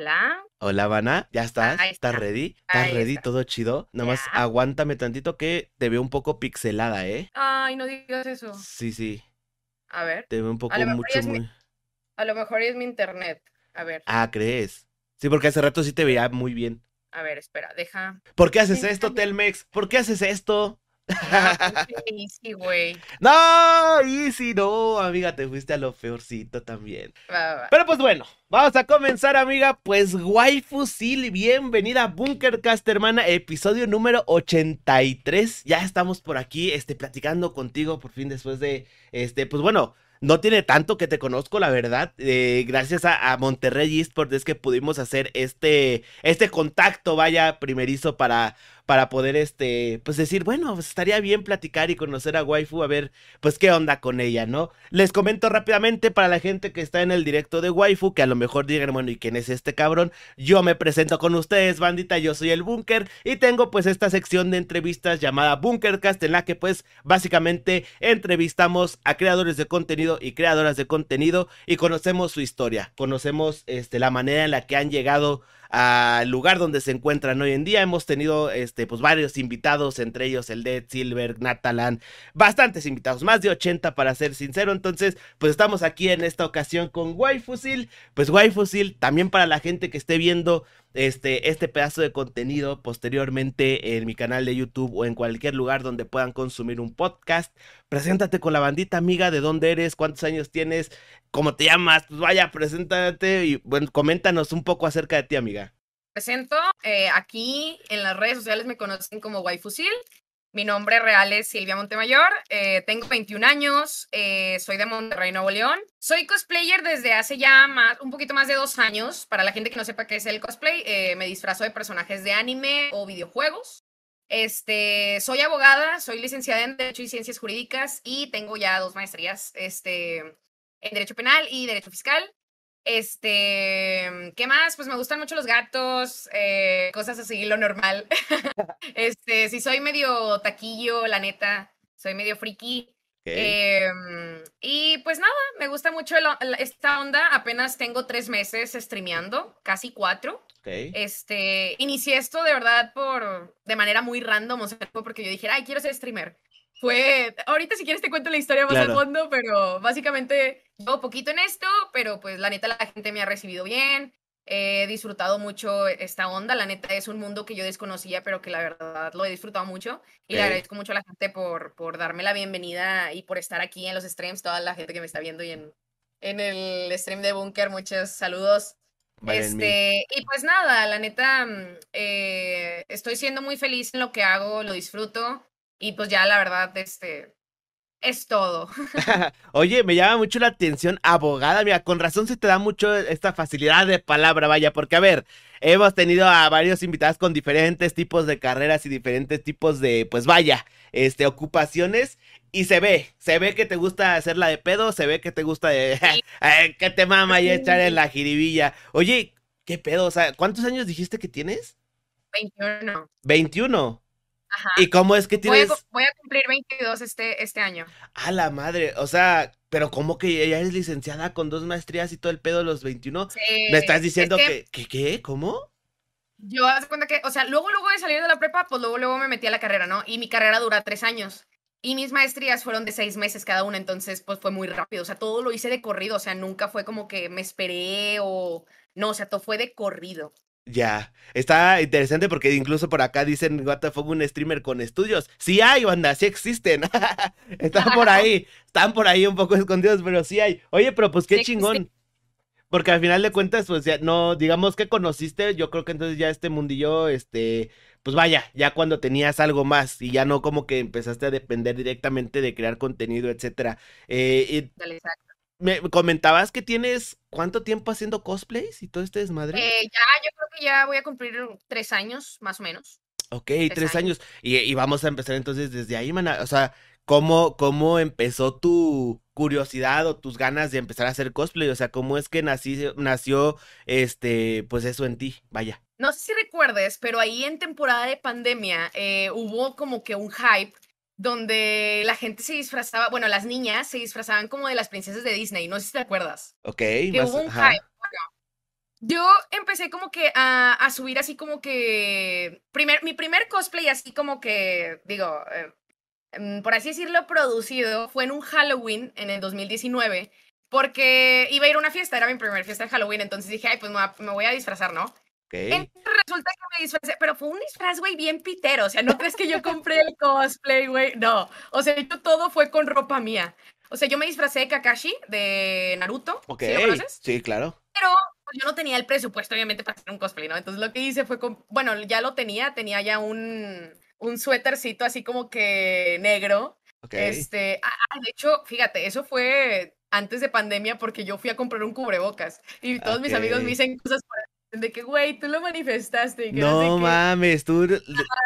Hola. Hola, Vana, ¿ya estás? Ahí ¿Estás está. ready? ¿Estás Ahí ready? está. ¿Todo chido? Nomás Ya. aguántame tantito que te veo un poco pixelada, ¿eh? Ay, no digas eso. Sí, sí, A ver. te veo un poco mucho, mi- muy... A lo mejor es mi internet. A ver. Ah, ¿crees? Sí, porque hace rato sí te veía muy bien. A ver, espera, deja. ¿Por qué haces esto, está. Telmex? ¿Por qué haces esto? Ah, sí, sí, güey. No, Easy, no, amiga, te fuiste a lo peorcito también. Va, va, va. Pero pues bueno, vamos a comenzar, amiga. Pues Waifu Sil, bienvenida a Bunkercast, hermana, episodio número 83. Ya estamos por aquí, este, platicando contigo por fin después de, este, pues bueno. No tiene tanto que te conozco, la verdad. Eh, gracias a, a Monterrey Esports es que pudimos hacer este, este contacto, vaya, primerizo para, para poder, este, pues decir, bueno, pues estaría bien platicar y conocer a Waifu, a ver, pues qué onda con ella, ¿no? Les comento rápidamente para la gente que está en el directo de Waifu, que a lo mejor digan, bueno, ¿y quién es este cabrón? Yo me presento con ustedes, bandita, yo soy el Bunker y tengo pues esta sección de entrevistas llamada Bunkercast en la que pues básicamente entrevistamos a creadores de contenido y creadoras de contenido y conocemos su historia, conocemos este, la manera en la que han llegado al lugar donde se encuentran hoy en día. Hemos tenido este, pues varios invitados, entre ellos el Dead Silver, Natalan, bastantes invitados, más de 80 para ser sincero. Entonces, pues estamos aquí en esta ocasión con Waifusil. Pues Waifusil, también para la gente que esté viendo este, este pedazo de contenido posteriormente en mi canal de YouTube o en cualquier lugar donde puedan consumir un podcast. Preséntate con la bandita amiga, de dónde eres, cuántos años tienes, cómo te llamas, pues vaya, preséntate y bueno, coméntanos un poco acerca de ti, amiga. Presento. eh, aquí en las redes sociales me conocen como Waifusil. Mi nombre real es Silvia Montemayor. eh, tengo 21 años. eh, soy de Monterrey, Nuevo León. Soy cosplayer desde hace ya más, un poquito más de dos años. Para la gente que no sepa qué es el cosplay, eh, me disfrazo de personajes de anime o videojuegos. Este, soy abogada, soy licenciada en Derecho y Ciencias Jurídicas y tengo ya dos maestrías este, en Derecho Penal y Derecho Fiscal. Este, ¿qué más? Pues me gustan mucho los gatos, eh, cosas así, lo normal. este, sí soy medio taquillo, la neta, soy medio friki. Em, y pues nada, me gusta mucho el- esta onda. Apenas tengo tres meses streameando, casi cuatro. Este, inicié esto de verdad por, de manera muy random, o sea, porque yo dije, ay, quiero ser streamer. Fue, ahorita si quieres te cuento la historia más Claro. a fondo, pero básicamente llevo poquito en esto, pero pues la neta la gente me ha recibido bien, he disfrutado mucho esta onda, la neta es un mundo que yo desconocía, pero que la verdad lo he disfrutado mucho y le agradezco mucho a la gente por, por darme la bienvenida y por estar aquí en los streams, toda la gente que me está viendo y en, en el stream de Bunker, muchos saludos. Vale. Este, y pues nada, la neta, mm, eh, estoy siendo muy feliz en lo que hago, lo disfruto, y pues ya la verdad, este, es todo. Oye, me llama mucho la atención, abogada, mira, con razón se te da mucho esta facilidad de palabra, vaya, porque a ver, hemos tenido a varios invitados con diferentes tipos de carreras y diferentes tipos de, pues vaya, este, ocupaciones, y se ve, se ve que te gusta hacerla de pedo, se ve que te gusta de, Sí. eh, que te mama y echar en la jiribilla. Oye, ¿qué pedo? O sea, ¿cuántos años dijiste que tienes? 21. 21. Ajá. ¿Y cómo es que Voy a, tienes... voy a cumplir 22 este, este año. A la madre, o sea, pero ¿cómo que ya eres licenciada con dos maestrías y todo el pedo de los 21? ¿Me estás Sí, diciendo es que que, que, qué? ¿Cómo? yo haz cuenta que, o sea, luego, luego de salir de la prepa, pues luego, luego me metí a la carrera, ¿no? Y mi carrera dura tres años. Y mis maestrías fueron de seis meses cada una, entonces pues fue muy rápido. O sea, todo lo hice de corrido, o sea, nunca fue como que me esperé o... No, o sea, todo fue de corrido. Ya, está interesante porque incluso por acá dicen, what the fuck, un streamer con estudios. Sí hay, banda, sí existen. Están por ahí, están por ahí un poco escondidos, pero sí hay. Oye, pero pues qué Sí, sí. chingón. Porque al final de cuentas, pues ya no, digamos que conociste, yo creo que entonces ya este mundillo, este, pues vaya, ya cuando tenías algo más y ya no como que empezaste a depender directamente de crear contenido, etcétera. Eh, y Dale, exacto. Me comentabas que tienes cuánto tiempo haciendo cosplays y todo este desmadre. Eh, ya, yo creo que ya voy a cumplir tres años, más o menos. Ok, tres tres años. años. Y, y vamos a empezar entonces desde ahí, mana. O sea, ¿cómo, cómo empezó tu curiosidad o tus ganas de empezar a hacer cosplay? O sea, ¿cómo es que nací, nació este, pues eso en ti? Vaya. No sé si recuerdes, pero ahí en temporada de pandemia eh, hubo como que un hype donde la gente se disfrazaba, bueno, las niñas se disfrazaban como de las princesas de Disney, no sé si te acuerdas. Ok, Que más, hubo un ajá. hype. Bueno, Yo empecé como que a, a subir así como que. Primer, mi primer cosplay, así como que, digo, eh, mm, por así decirlo, producido, fue en un Halloween en el 2019. Porque iba a ir a una fiesta, era mi primera fiesta de Halloween, entonces dije, ay, pues me voy a disfrazar, ¿no? Entonces resulta que me disfracé, pero fue un disfraz, güey, bien pitero. O sea, no crees que yo compré el cosplay, güey. No. O sea, yo todo fue con ropa mía. O sea, yo me disfracé de Kakashi de Naruto. Ok. ¿Sí lo conoces? Sí, claro. Pero pues, yo no tenía el presupuesto, obviamente, para hacer un cosplay, ¿no? Entonces lo que hice fue, con- bueno, ya lo tenía, tenía ya un, un suétercito así como que negro. Ok. Este, ah, de hecho, fíjate, eso fue antes de pandemia porque yo fui a comprar un cubrebocas y todos mis amigos me dicen cosas por de que, güey, tú lo manifestaste y que no No qué". mames, tú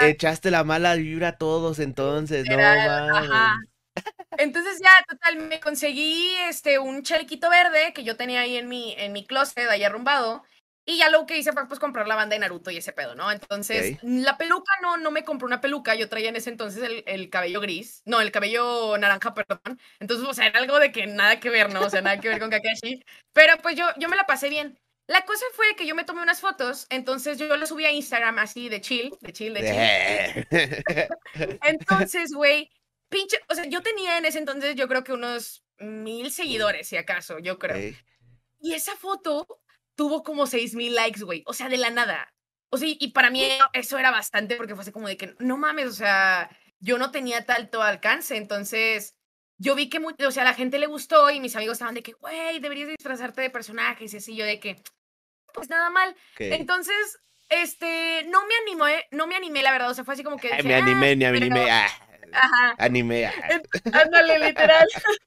echaste la mala vibra a todos entonces, no mames. ajá. Entonces ya, total, me conseguí este un chalequito verde que yo tenía ahí en mi, en mi closet, ahí arrumbado. Y ya lo que hice fue pues comprar la banda de Naruto y ese pedo, ¿no? Entonces, la peluca no, no me compré una peluca, yo traía en ese entonces el, el cabello gris, no, el cabello naranja, perdón. Entonces, o sea, era algo de que nada que ver, ¿no? O sea, nada que ver con Kakashi. Pero pues yo, yo me la pasé bien. La cosa fue que yo me tomé unas fotos, entonces yo las subí a Instagram así de chill, de chill, de chill. Entonces, güey, pinche, o sea, yo tenía en ese entonces yo creo que unos mil seguidores, si acaso, yo creo. Y esa foto tuvo como seis mil likes, güey, o sea, de la nada. O sea, y para mí eso era bastante porque fue así como de que, no mames, o sea, yo no tenía tanto alcance, entonces yo vi que, o sea, a la gente le gustó y mis amigos estaban de que, güey, deberías disfrazarte de personajes y así, yo de que, pues nada mal. Entonces, este, no me animé, no me animé, la verdad, o sea, fue así como que... Dije, me "Ah", animé, ni me animé. ah, Ajá. animé. ah. Ándale, literal.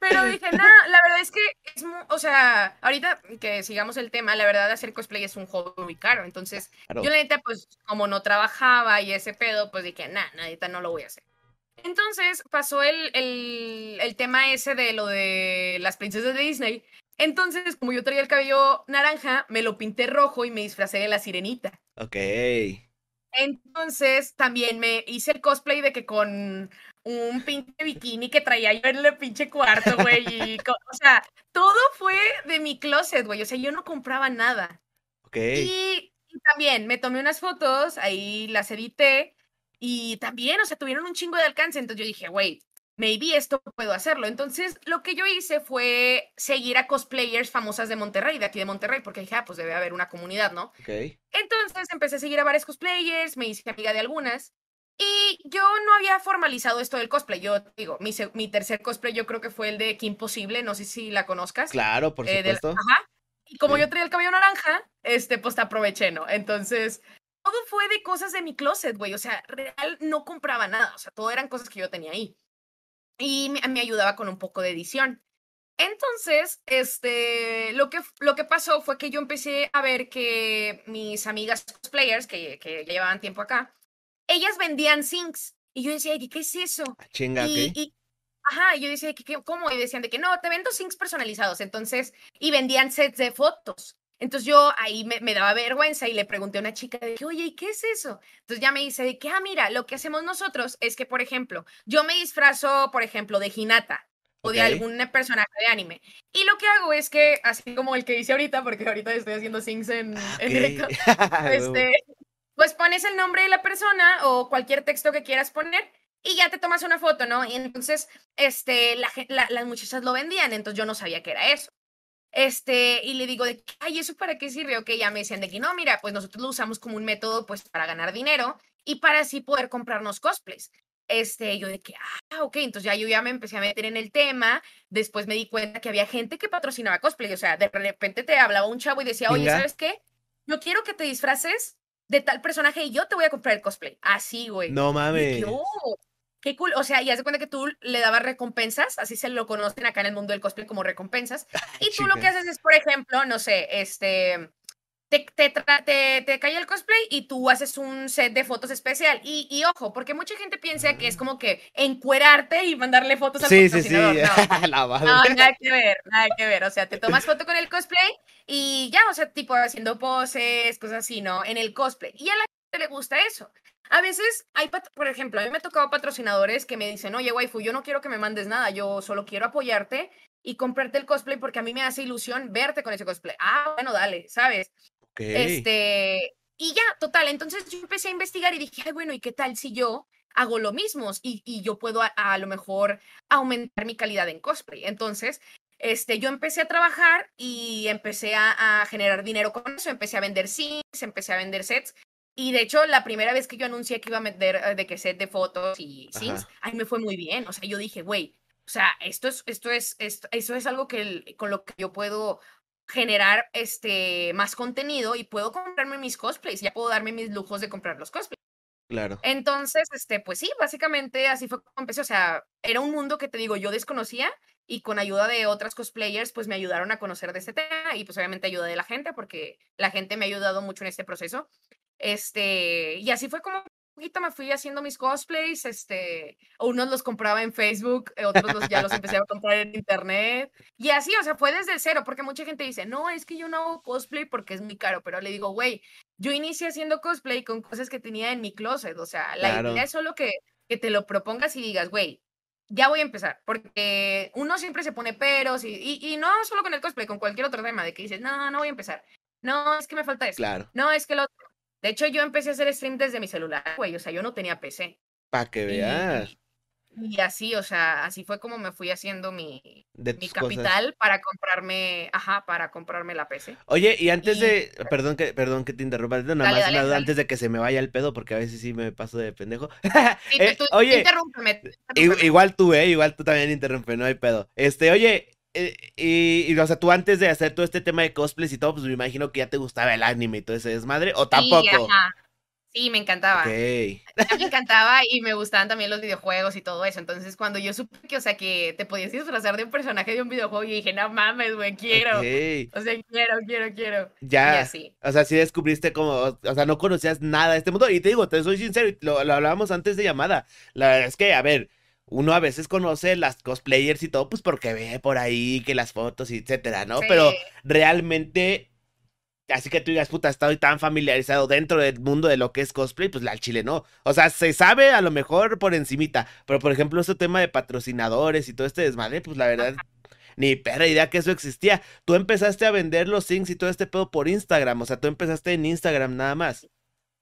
Pero dije, no, la verdad es que es o sea, ahorita que sigamos el tema, la verdad hacer cosplay es un hobby muy caro. Entonces, Claro. yo la neta, pues, como no trabajaba y ese pedo, pues dije, nah, neta, no lo voy a hacer. Entonces pasó el, el, el tema ese de lo de las princesas de Disney. Entonces, como yo traía el cabello naranja, me lo pinté rojo y me disfracé de la sirenita. Ok. Entonces, también me hice el cosplay de que con un pinche bikini que traía yo en el pinche cuarto, güey. O sea, todo fue de mi closet, güey. O sea, yo no compraba nada. Ok. Y, y también me tomé unas fotos, ahí las edité. Y también, o sea, tuvieron un chingo de alcance. Entonces yo dije, güey, maybe esto puedo hacerlo. Entonces, lo que yo hice fue seguir a cosplayers famosas de Monterrey, de aquí de Monterrey, porque dije, ah, pues debe haber una comunidad, ¿no? Ok. Entonces empecé a seguir a varios cosplayers, me hice amiga de algunas. Y yo no había formalizado esto del cosplay. Yo digo, mi, mi tercer cosplay yo creo que fue el de Kim Possible, no sé si la conozcas. Claro, por eh, supuesto. ajá. Y como Sí. yo traía el cabello naranja, este, pues te aproveché, ¿no? Entonces, todo fue de cosas de mi closet, güey. O sea, real no compraba nada. O sea, todo eran cosas que yo tenía ahí. Y me, me ayudaba con un poco de edición. Entonces, este, lo que, lo que pasó fue que yo empecé a ver que mis amigas cosplayers, que, que ya llevaban tiempo acá, ellas vendían sinks. Y yo decía, "Ay, ¿qué es eso? Ah, Chinga, Y, y- ajá, y yo decía, ¿qué, cómo? Y decían de que no, te vendo sinks personalizados. Entonces, y vendían sets de fotos. Entonces yo ahí me, me daba vergüenza y le pregunté a una chica de que, oye, ¿y qué es eso? Entonces ya me dice de que, ah, mira, lo que hacemos nosotros es que, por ejemplo, yo me disfrazo, por ejemplo, de Hinata o de algún personaje de anime. Y lo que hago es que, así como el que hice ahorita, porque ahorita estoy haciendo sinks en, Ah, en directo, este, pues pones el nombre de la persona o cualquier texto que quieras poner y ya te tomas una foto, ¿no? Y entonces, este, la, gen- la- las muchachas lo vendían, entonces yo no sabía que era eso. Este, y le digo de que, ay, ¿eso para qué sirve? Ok, ya me decían de que no, mira, pues nosotros lo usamos como un método, pues, para ganar dinero y para así poder comprarnos cosplays. Este, yo de que, ah, ok, entonces ya yo ya me empecé a meter en el tema, después me di cuenta que había gente que patrocinaba cosplay, o sea, de repente te hablaba un chavo y decía, oye. ¿sabes qué? Yo quiero que te disfraces de tal personaje y yo te voy a comprar el cosplay. Así, güey. No Y mames. dije, "Oh, qué cool. O sea, y haz de cuenta que tú le dabas recompensas, así se lo conocen acá en el mundo del cosplay como recompensas. Y tú lo que haces es, por ejemplo, no sé, este, te, te, te, te cae el cosplay y tú haces un set de fotos especial. Y, y ojo, porque mucha gente piensa que es como que encuerarte y mandarle fotos al Sí, sí, sí. patrocinador. No, La madre. no, nada que ver, nada que ver. O sea, te tomas foto con el cosplay y ya, o sea, tipo haciendo poses, cosas así, ¿no? En el cosplay. Y a la gente le gusta eso. A veces hay, por ejemplo, a mí me ha tocado patrocinadores que me dicen, oye, waifu, yo no quiero que me mandes nada, yo solo quiero apoyarte y comprarte el cosplay porque a mí me hace ilusión verte con ese cosplay. Ah, bueno, dale, ¿sabes? Este, y ya, total, entonces yo empecé a investigar y dije, ay, bueno, ¿y qué tal si yo hago lo mismo y, y yo puedo a, lo mejor aumentar mi calidad en cosplay? Entonces, este, yo empecé a trabajar y empecé a, a, generar dinero con eso, empecé a vender sims, empecé a vender sets. Y de hecho, la primera vez que yo anuncié que iba a vender eh, de que set de fotos y sims, ahí me fue muy bien. O sea, yo dije, güey, o sea, esto es, esto es, esto, eso es algo que con lo que yo puedo generar este más contenido y puedo comprarme mis cosplays, ya puedo darme mis lujos de comprar los cosplays. Claro. Entonces, este, pues sí, básicamente así fue como empecé, o sea, era un mundo que te digo, yo desconocía y con ayuda de otras cosplayers, pues me ayudaron a conocer de este tema y pues obviamente ayuda de la gente porque la gente me ha ayudado mucho en este proceso. Este, y así fue como poquito me fui haciendo mis cosplays, este, unos los compraba en Facebook, eh, otros los, ya los empecé a comprar en internet. Y así, o sea, fue desde cero, porque mucha gente dice, no, es que yo no hago cosplay porque es muy caro, pero le digo, güey, yo inicié haciendo cosplay con cosas que tenía en mi closet, o sea, la idea es solo que, que te lo propongas y digas, güey, ya voy a empezar, porque uno siempre se pone peros y, y, y, no solo con el cosplay, con cualquier otro tema de que dices, no, no voy a empezar. No, es que me falta eso. Claro. No, es que lo otro. De hecho, yo empecé a hacer stream desde mi celular, güey. O sea, yo no tenía PC. Para que veas. Y, así, o sea, así fue como me fui haciendo mi, mi capital para comprarme, ajá, para comprarme la PC. Oye, y antes de, perdón que, perdón que te interrumpa, nada más antes de que se me vaya el pedo, porque a veces sí me paso de pendejo. Eh, oye, interrúmpeme, Igual tú, eh, igual tú también interrumpe, no hay pedo. Este, oye, eh, y, o sea, tú antes de hacer todo este tema de cosplays y todo, pues me imagino que ya te gustaba el anime y todo ese desmadre, o tampoco. Sí, me encantaba. Me encantaba y me gustaban también los videojuegos y todo eso. Entonces, cuando yo supe que, o sea, que te podías disfrazar de un personaje de un videojuego, y dije, no mames, güey, quiero. O sea, quiero, quiero, quiero. Ya. así. O sea, sí descubriste como, o sea, no conocías nada de este mundo. Y te digo, te soy sincero, lo, lo hablábamos antes de llamada. La verdad es que, a ver, uno a veces conoce las cosplayers y todo, pues porque ve por ahí que las fotos y etcétera, ¿no? Pero realmente, así que tú digas, puta, estoy tan familiarizado dentro del mundo de lo que es cosplay, pues la chile no. O sea, se sabe a lo mejor por encimita, pero por ejemplo, este tema de patrocinadores y todo este desmadre, pues la verdad, ni perra idea que eso existía. Tú empezaste a vender los things y todo este pedo por Instagram, o sea, tú empezaste en Instagram nada más.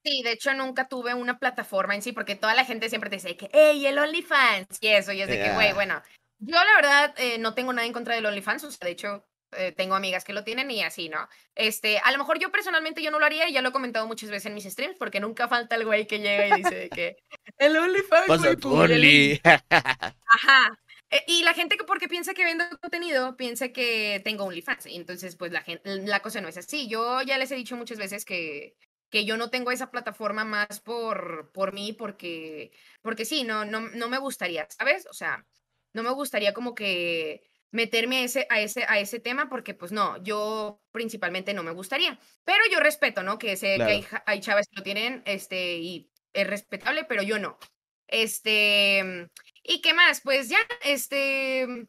Sí, de hecho nunca tuve una plataforma en sí, porque toda la gente siempre te dice que, hey, el OnlyFans, y eso, y es de que, güey, bueno, yo la verdad eh, no tengo nada en contra del OnlyFans, o sea, de hecho, eh, tengo amigas que lo tienen y así, ¿no? Este, a lo mejor yo personalmente yo no lo haría y ya lo he comentado muchas veces en mis streams, porque nunca falta el güey que llega y dice que el OnlyFans, güey, Ajá. Eh, y la gente que porque piensa que vendo contenido, piensa que tengo OnlyFans. Entonces, pues la, gente, la cosa no es así. Yo ya les he dicho muchas veces que que yo no tengo esa plataforma más por, por mí, porque, porque sí, no, no, no me gustaría, ¿sabes? O sea, no me gustaría como que meterme a ese, a ese, a ese tema, porque pues no, yo principalmente no me gustaría. Pero yo respeto, ¿no? Que sé que hay, hay chavas que lo tienen, este, y es respetable, pero yo no. Este, ¿y qué más? Pues ya, este,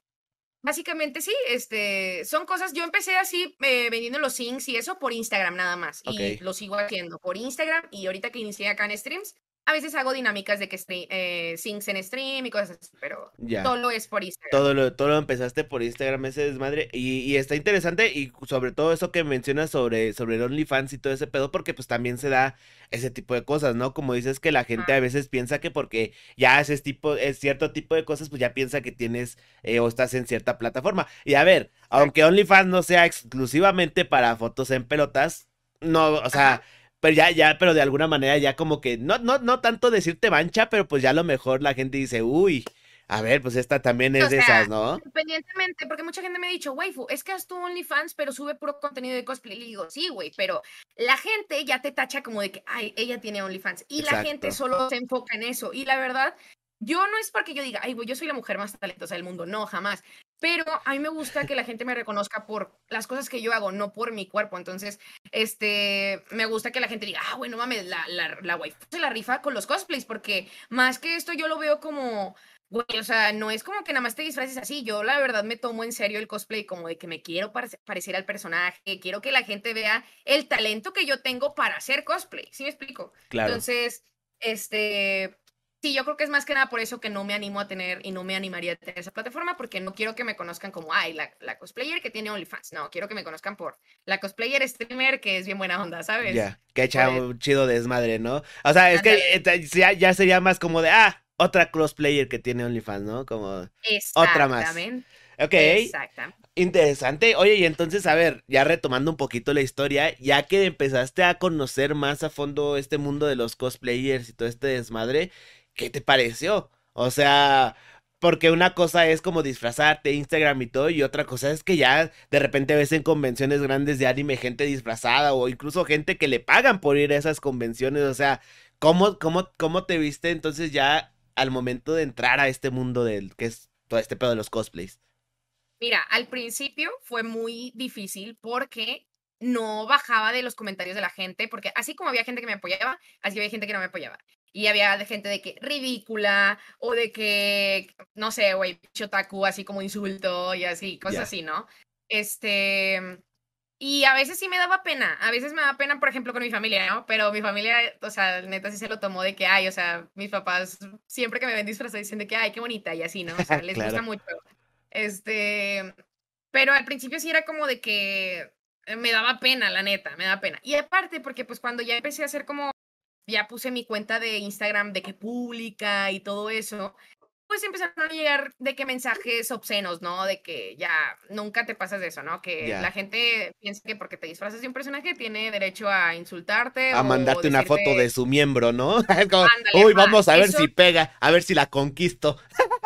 Básicamente sí, este, son cosas, yo empecé así eh, vendiendo los syncs y eso por Instagram nada más. Y lo sigo haciendo por Instagram y ahorita que inicié acá en streams, a veces hago dinámicas de que eh, syncs en stream y cosas así, pero todo lo es por Instagram. Todo lo, todo lo empezaste por Instagram, ese desmadre. Y, y está interesante y sobre todo eso que mencionas sobre, sobre el OnlyFans y todo ese pedo, porque pues también se da ese tipo de cosas, ¿no? Como dices que la gente a veces piensa que porque ya haces tipo, es cierto tipo de cosas, pues ya piensa que tienes eh, o estás en cierta plataforma. Y a ver, aunque OnlyFans no sea exclusivamente para fotos en pelotas, no, o sea... Pero ya, ya, pero de alguna manera ya como que, no, no, no tanto decirte mancha, pero pues ya a lo mejor la gente dice, uy, a ver, pues esta también es de esas, ¿no? Independientemente, porque mucha gente me ha dicho, waifu, es que haz tu OnlyFans, pero sube puro contenido de cosplay. Y digo, sí, güey, pero la gente ya te tacha como de que, ay, ella tiene OnlyFans. Y la gente solo se enfoca en eso. Y la verdad, yo no es porque yo diga, ay, güey, yo soy la mujer más talentosa del mundo. No, jamás. Pero a mí me gusta que la gente me reconozca por las cosas que yo hago, no por mi cuerpo. Entonces, este, me gusta que la gente diga, ah, bueno, mames, la, la, la waifu se la rifa con los cosplays, porque más que esto yo lo veo como, güey, o sea, no es como que nada más te disfraces así. Yo, la verdad, me tomo en serio el cosplay como de que me quiero parecer al personaje, quiero que la gente vea el talento que yo tengo para hacer cosplay. ¿Sí me explico? Claro. Entonces, este, Sí, yo creo que es más que nada por eso que no me animo a tener y no me animaría a tener esa plataforma porque no quiero que me conozcan como, ay, la, la cosplayer que tiene OnlyFans. No, quiero que me conozcan por la cosplayer streamer que es bien buena onda, ¿sabes? Ya, que echa un chido desmadre, ¿no? O sea, es que ya, ya, sería más como de, ah, otra cosplayer que tiene OnlyFans, ¿no? Como otra más. Ok. Exactamente. Interesante. Oye, y entonces, a ver, ya retomando un poquito la historia, ya que empezaste a conocer más a fondo este mundo de los cosplayers y todo este desmadre, ¿qué te pareció? O sea, porque una cosa es como disfrazarte, Instagram y todo, y otra cosa es que ya de repente ves en convenciones grandes de anime gente disfrazada o incluso gente que le pagan por ir a esas convenciones. O sea, ¿cómo, cómo, cómo te viste entonces ya al momento de entrar a este mundo del que es todo este pedo de los cosplays? Mira, al principio fue muy difícil porque no bajaba de los comentarios de la gente, porque así como había gente que me apoyaba, así había gente que no me apoyaba. Y había gente de que ridícula o de que, no sé, güey, chotaku, así como insulto y así, cosas así, ¿no? Este. Y a veces sí me daba pena, a veces me daba pena, por ejemplo, con mi familia, ¿no? Pero mi familia, o sea, neta sí se lo tomó de que, ay, o sea, mis papás siempre que me ven disfrazada dicen de que, ay, qué bonita y así, ¿no? O sea, les gusta mucho. Este, pero al principio sí era como de que me daba pena, la neta, me daba pena. Y aparte, porque pues cuando ya empecé a hacer como, ya puse mi cuenta de Instagram de que pública y todo eso, pues empezaron a llegar de que mensajes obscenos, ¿no? De que ya nunca te pasas de eso, ¿no? Que la gente piensa que porque te disfrazas de un personaje tiene derecho a insultarte. A mandarte una foto de su miembro, ¿no? Uy, vamos a ver si pega, a ver si la conquisto.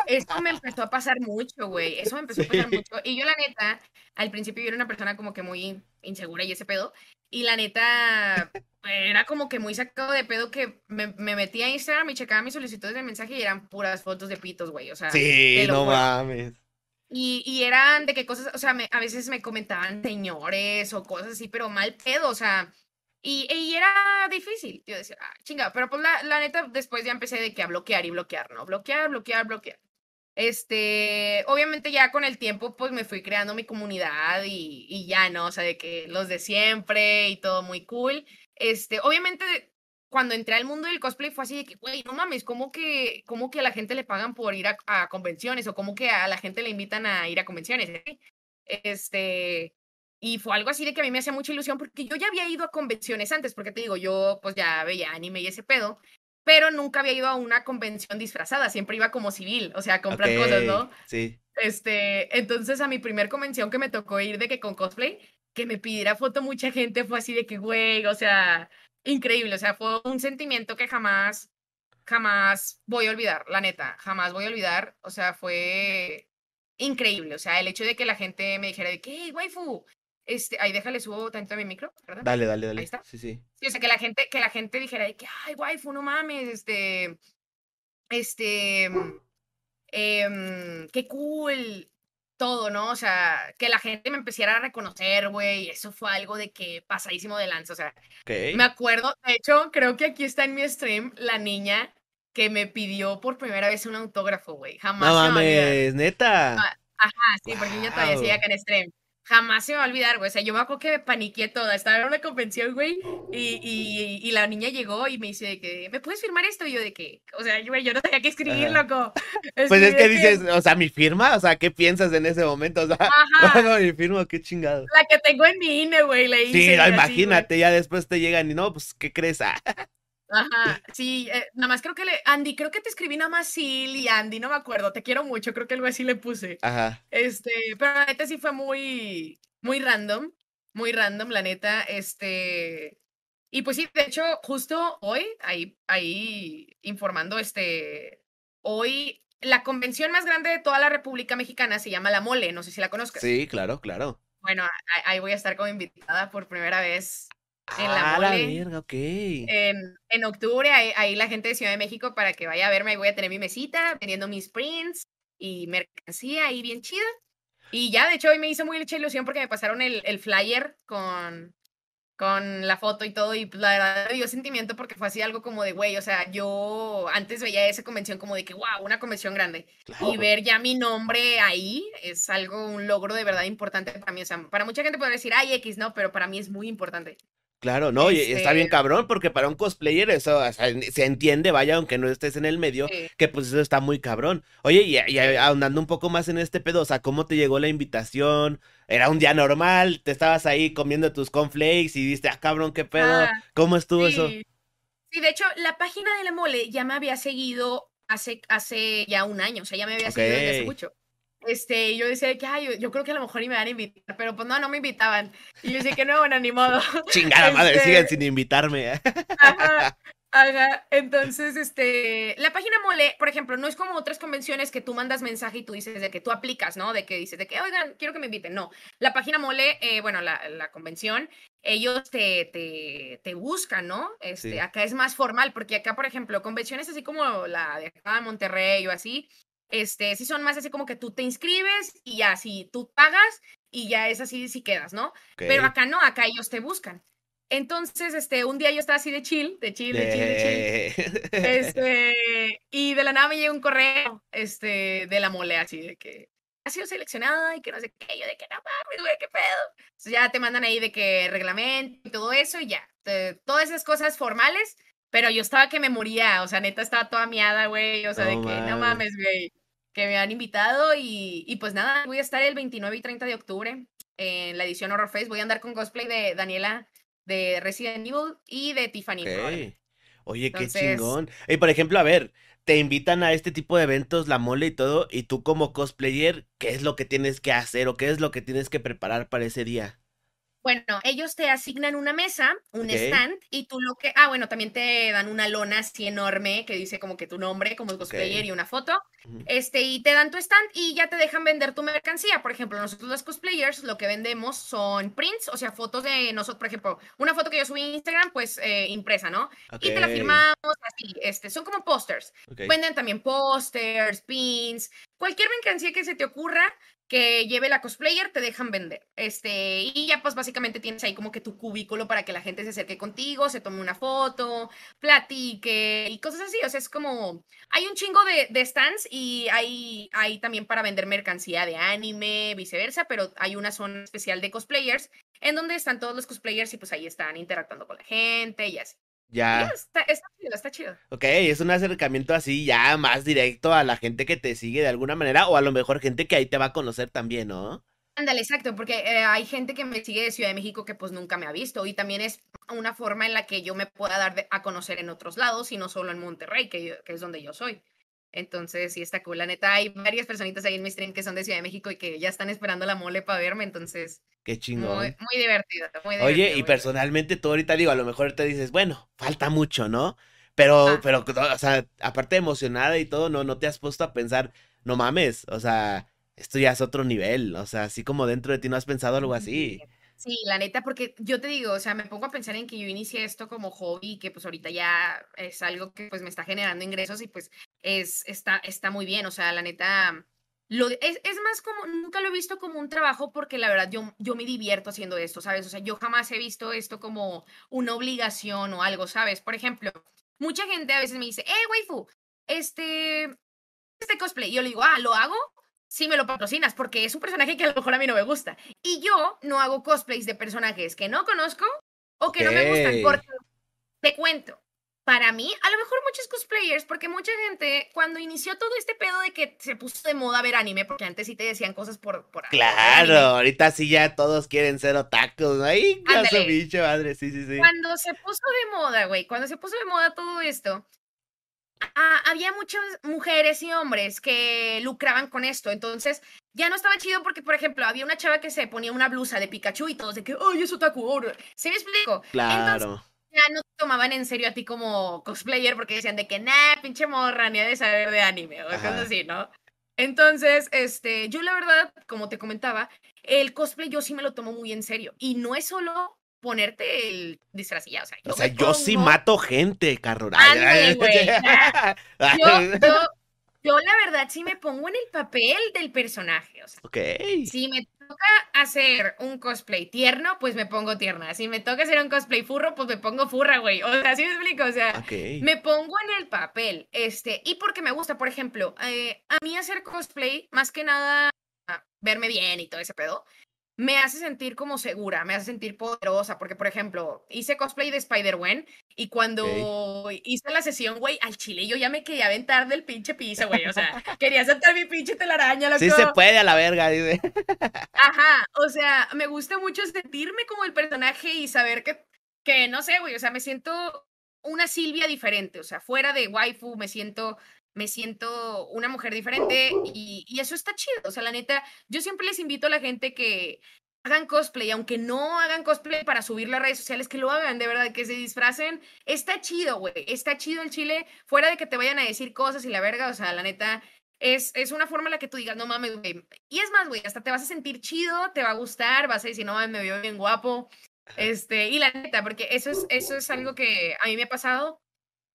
Eso me empezó a pasar mucho, güey. Eso me empezó a pasar mucho. Y yo, la neta, al principio yo era una persona como que muy insegura y ese pedo. Y la neta, era como que muy sacado de pedo que me, metía a Instagram y checaba mis solicitudes de mensaje y eran puras fotos de pitos, güey. O sea, sí, no mames. Y, y, eran de qué cosas, o sea, a veces me comentaban señores o cosas así, pero mal pedo, o sea, y, y, era difícil. Yo decía, ah, chinga, pero pues la, la, neta, después ya empecé de que a bloquear y bloquear, ¿no? Bloquear, bloquear, bloquear. Este, obviamente ya con el tiempo pues me fui creando mi comunidad y, y, ya, ¿no? O sea, de que los de siempre y todo muy cool. Este, obviamente cuando entré al mundo del cosplay fue así de que, güey, no mames, ¿cómo que, cómo que a la gente le pagan por ir a, convenciones o cómo que a la gente le invitan a ir a convenciones? Este, y fue algo así de que a mí me hacía mucha ilusión porque yo ya había ido a convenciones antes, porque te digo, yo pues ya veía anime y ese pedo, pero nunca había ido a una convención disfrazada, siempre iba como civil, o sea, a comprar cosas, ¿no? Sí. Este, entonces a mi primer convención que me tocó ir de que con cosplay, que me pidiera foto mucha gente fue así de que, güey, o sea, increíble, o sea, fue un sentimiento que jamás, jamás voy a olvidar, la neta, jamás voy a olvidar, o sea, fue increíble, o sea, el hecho de que la gente me dijera de que, hey, waifu, este, ahí déjale, subo tanto a mi micro, ¿verdad? Dale, dale, dale. Ahí está. Sí, sí. Sí, o sea, que la gente, que la gente dijera que, ay, waifu, no mames, este, este, eh, qué cool, todo, ¿no? O sea, que la gente me empezara a reconocer, güey, eso fue algo de que pasadísimo de lanza, o sea, me acuerdo, de hecho, creo que aquí está en mi stream la niña que me pidió por primera vez un autógrafo, güey, jamás. No mames, neta. Ah, ajá, sí, porque yo todavía sigue acá en stream jamás se va a olvidar, güey. O sea, yo me acuerdo que me paniqué toda. Estaba en una convención, güey, y, y, y, la niña llegó y me dice que, ¿me puedes firmar esto? Y yo de que, o sea, güey, yo no sabía qué escribir, loco. pues es que, dices, o sea, mi firma, o sea, ¿qué piensas en ese momento? O sea, Ajá. mi firma, qué chingado. La que tengo en mi INE, güey, le hice. Sí, imagínate, ya después te llegan y no, pues, ¿qué crees? Ah. Ajá, sí, eh, nada más creo que le, Andy, creo que te escribí nada más Sil y Andy, no me acuerdo, te quiero mucho, creo que algo así le puse. Ajá. Este, pero la neta sí fue muy, muy random, muy random, la neta, este, y pues sí, de hecho, justo hoy, ahí, ahí informando, este, hoy la convención más grande de toda la República Mexicana se llama La Mole, no sé si la conozcas. Sí, claro, claro. Bueno, ahí voy a estar como invitada por primera vez en la, ah, la verga, ok. En, en octubre, ahí, la gente de Ciudad de México para que vaya a verme, ahí voy a tener mi mesita, vendiendo mis prints y mercancía ahí bien chida. Y ya, de hecho, hoy me hizo muy mucha ilusión porque me pasaron el, el flyer con, con la foto y todo, y pues, la verdad me dio sentimiento porque fue así algo como de, güey, o sea, yo antes veía esa convención como de que, wow, una convención grande, y ver ya mi nombre ahí es algo, un logro de verdad importante para mí, o sea, para mucha gente podría decir, ay, X, no, pero para mí es muy importante. Claro, no, y está bien Este cabrón, porque para un cosplayer eso, o sea, se entiende, vaya, aunque no estés en el medio, Sí. que pues eso está muy cabrón. Oye, y, y ahondando un poco más en este pedo, o sea, ¿cómo te llegó la invitación? ¿Era un día normal? ¿Te estabas ahí comiendo tus cornflakes y diste, ah, cabrón, qué pedo? Ah, ¿Cómo estuvo eso? sí. De hecho, la página de la mole ya me había seguido hace, hace ya un año, o sea, ya me había seguido desde hace mucho. Este, y yo decía que, ay, yo, yo creo que a lo mejor ni me van a invitar, pero pues no, no me invitaban. Y yo decía que no, bueno, ni modo. Chingada madre, siguen Este, sin invitarme. Ajá, ajá. Entonces, este, la página mole, por ejemplo, no es como otras convenciones que tú mandas mensaje y tú dices de que tú aplicas, ¿no? De que dices de que, oigan, quiero que me inviten. No, la página mole, eh, bueno, la, la convención, ellos te, te, te buscan, ¿no? Este, Sí. acá es más formal, porque acá, por ejemplo, convenciones así como la de acá de Monterrey o así, este, sí son más así como que tú te inscribes y ya, si tú pagas y ya es así si quedas, ¿no? Pero acá no, acá ellos te buscan. Entonces, este, un día yo estaba así de chill, de chill, de chill, de chill. De- Este, y de la nada me llega un correo, este, de la mole, así de que ha sido seleccionada y que no sé qué, yo de que no mames, güey, qué pedo. Entonces ya te mandan ahí de que reglamento y todo eso y ya, te- todas esas cosas formales, pero yo estaba que me moría, o sea, neta estaba toda miada, güey, o sea, de que no mames, güey, que me han invitado y, y pues nada, voy a estar el 29 y 30 de octubre en la edición Horror Fest, voy a andar con cosplay de Daniela de Resident Evil y de Tiffany. probablemente. Ok. Oye, qué chingón. Y por ejemplo, a ver, te invitan a este tipo de eventos, la mole y todo, y tú como cosplayer, ¿qué es lo que tienes que hacer o qué es lo que tienes que preparar para ese día? Bueno, ellos te asignan una mesa, un stand, y tú lo que. Ah, bueno, también te dan una lona así enorme que dice como que tu nombre como cosplayer Ok. y una foto. Este, y te dan tu stand y ya te dejan vender tu mercancía. Por ejemplo, nosotros los cosplayers lo que vendemos son prints, o sea, fotos de nosotros, por ejemplo, una foto que yo subí en Instagram, pues eh, impresa, ¿no? Y te la firmamos así, este, son como pósters. Venden también pósters, pins, cualquier mercancía que se te ocurra que lleve la cosplayer, te dejan vender. Este, y ya pues básicamente tienes ahí como que tu cubículo para que la gente se acerque contigo, se tome una foto, platique y cosas así. O sea, es como, hay un chingo de, de stands y hay, hay también para vender mercancía de anime, viceversa, pero hay una zona especial de cosplayers en donde están todos los cosplayers y pues ahí están interactuando con la gente y así. Ya, Ya, está, está chido, está chido. ok, es un acercamiento así ya más directo a la gente que te sigue de alguna manera, o a lo mejor gente que ahí te va a conocer también, ¿no? Ándale, exacto, porque eh, hay gente que me sigue de Ciudad de México que pues nunca me ha visto y también es una forma en la que yo me pueda dar de- a conocer en otros lados y no solo en Monterrey, que, yo- que es donde yo soy. Entonces, sí está cool. La neta, hay varias personitas ahí en mi stream que son de Ciudad de México y que ya están esperando la mole para verme, entonces, Qué muy, chingón. muy divertido, muy Oye, divertido, y muy divertido. personalmente tú ahorita digo, a lo mejor te dices, bueno, falta mucho, ¿no? Pero, Ah, pero, o sea, aparte de emocionada y todo, no, no te has puesto a pensar, no mames, o sea, esto ya es otro nivel, o sea, así como dentro de ti no has pensado algo sí, así. sí, la neta, porque yo te digo, o sea, me pongo a pensar en que yo inicié esto como hobby, que pues ahorita ya es algo que pues me está generando ingresos y pues es, está, está muy bien, o sea, la neta, lo, es, es más como, nunca lo he visto como un trabajo porque la verdad yo, yo me divierto haciendo esto, ¿sabes? O sea, yo jamás he visto esto como una obligación o algo, ¿sabes? Por ejemplo, mucha gente a veces me dice, eh, waifu, este, este cosplay, y yo le digo, ah, ¿lo hago? Sí me lo patrocinas, porque es un personaje que a lo mejor a mí no me gusta. Y yo no hago cosplays de personajes que no conozco o que no me gustan, porque te cuento. Para mí, a lo mejor muchos cosplayers, porque mucha gente, cuando inició todo este pedo de que se puso de moda ver anime, porque antes sí te decían cosas por, por, Claro, anime, ahorita sí ya todos quieren ser otakus, ay, caso bicho, madre, sí, sí, sí. cuando se puso de moda, güey, cuando se puso de moda todo esto, ah, había muchas mujeres y hombres que lucraban con esto. Entonces, ya no estaba chido porque, por ejemplo, había una chava que se ponía una blusa de Pikachu y todos de que, ¡ay, es otaku! ahora". ¿Sí me explico? Entonces, Claro, ya no tomaban en serio a ti como cosplayer porque decían de que, nah, pinche morra, ni ha de saber de anime o cosas así, ¿no? Entonces, este, yo la verdad, como te comentaba, el cosplay yo sí me lo tomo muy en serio. Y no es solo ponerte el disfraz ya, o sea, o yo sea, sí mato gente, carro. Ándale, güey. Yo, yo, yo la verdad sí me pongo en el papel del personaje. O sea, Ok, si me toca hacer un cosplay tierno, pues me pongo tierna. Si me toca hacer un cosplay furro, pues me pongo furra, güey. O sea, ¿sí me explico? O sea, me pongo en el papel. Este, y porque me gusta, por ejemplo, eh, a mí hacer cosplay, más que nada, verme bien y todo ese pedo. Me hace sentir como segura, me hace sentir poderosa, porque, por ejemplo, hice cosplay de Spider-Man y cuando hice la sesión, güey, al chile yo ya me quería aventar del pinche piso, güey, o sea, quería saltar mi pinche telaraña, loco. Sí se puede a la verga, dice. Ajá, o sea, me gusta mucho sentirme como el personaje y saber que, que no sé, güey, o sea, me siento una Silvia diferente, o sea, fuera de waifu me siento me siento una mujer diferente y, y, eso está chido. O sea, la neta, yo siempre les invito a la gente que hagan cosplay, aunque no hagan cosplay para subir las redes sociales, que lo hagan, de verdad, que se disfracen. Está chido, güey. Está chido el chile, fuera de que te vayan a decir cosas y la verga, o sea, la neta. Es, es una forma en la que tú digas, no mames, güey. Y es más, güey, hasta te vas a sentir chido, te va a gustar, vas a decir, no mames, me veo bien guapo. Este, y la neta, porque eso es, eso es algo que a mí me ha pasado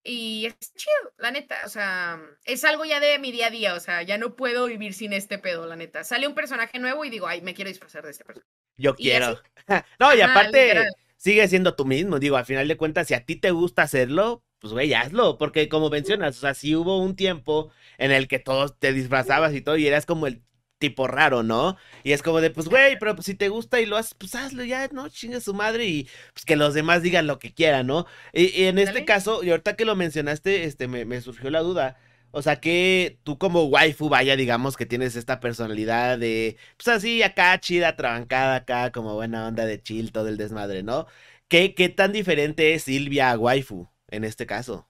y es chido, la neta, o sea, es algo ya de mi día a día, o sea, ya no puedo vivir sin este pedo, la neta. Sale un personaje nuevo y digo, ay, me quiero disfrazar de este personaje. Yo quiero. no, y aparte, sigue siendo tú mismo, digo, al final de cuentas, si a ti te gusta hacerlo, pues güey, hazlo, porque como mencionas, o sea, si hubo un tiempo en el que todos te disfrazabas y todo, y eras como el tipo raro, ¿no? Y es como de, pues, güey, pero pues, si te gusta y lo haces, pues hazlo ya, ¿no? Chinga su madre y pues que los demás digan lo que quieran, ¿no? Y, en este caso, y ahorita que lo mencionaste, este, me, me, surgió la duda. O sea, que tú como waifu, vaya, digamos que tienes esta personalidad de, pues así, acá chida, trabancada, acá, como buena onda de chill, todo el desmadre, ¿no? ¿Qué, qué tan diferente es Silvia a waifu en este caso?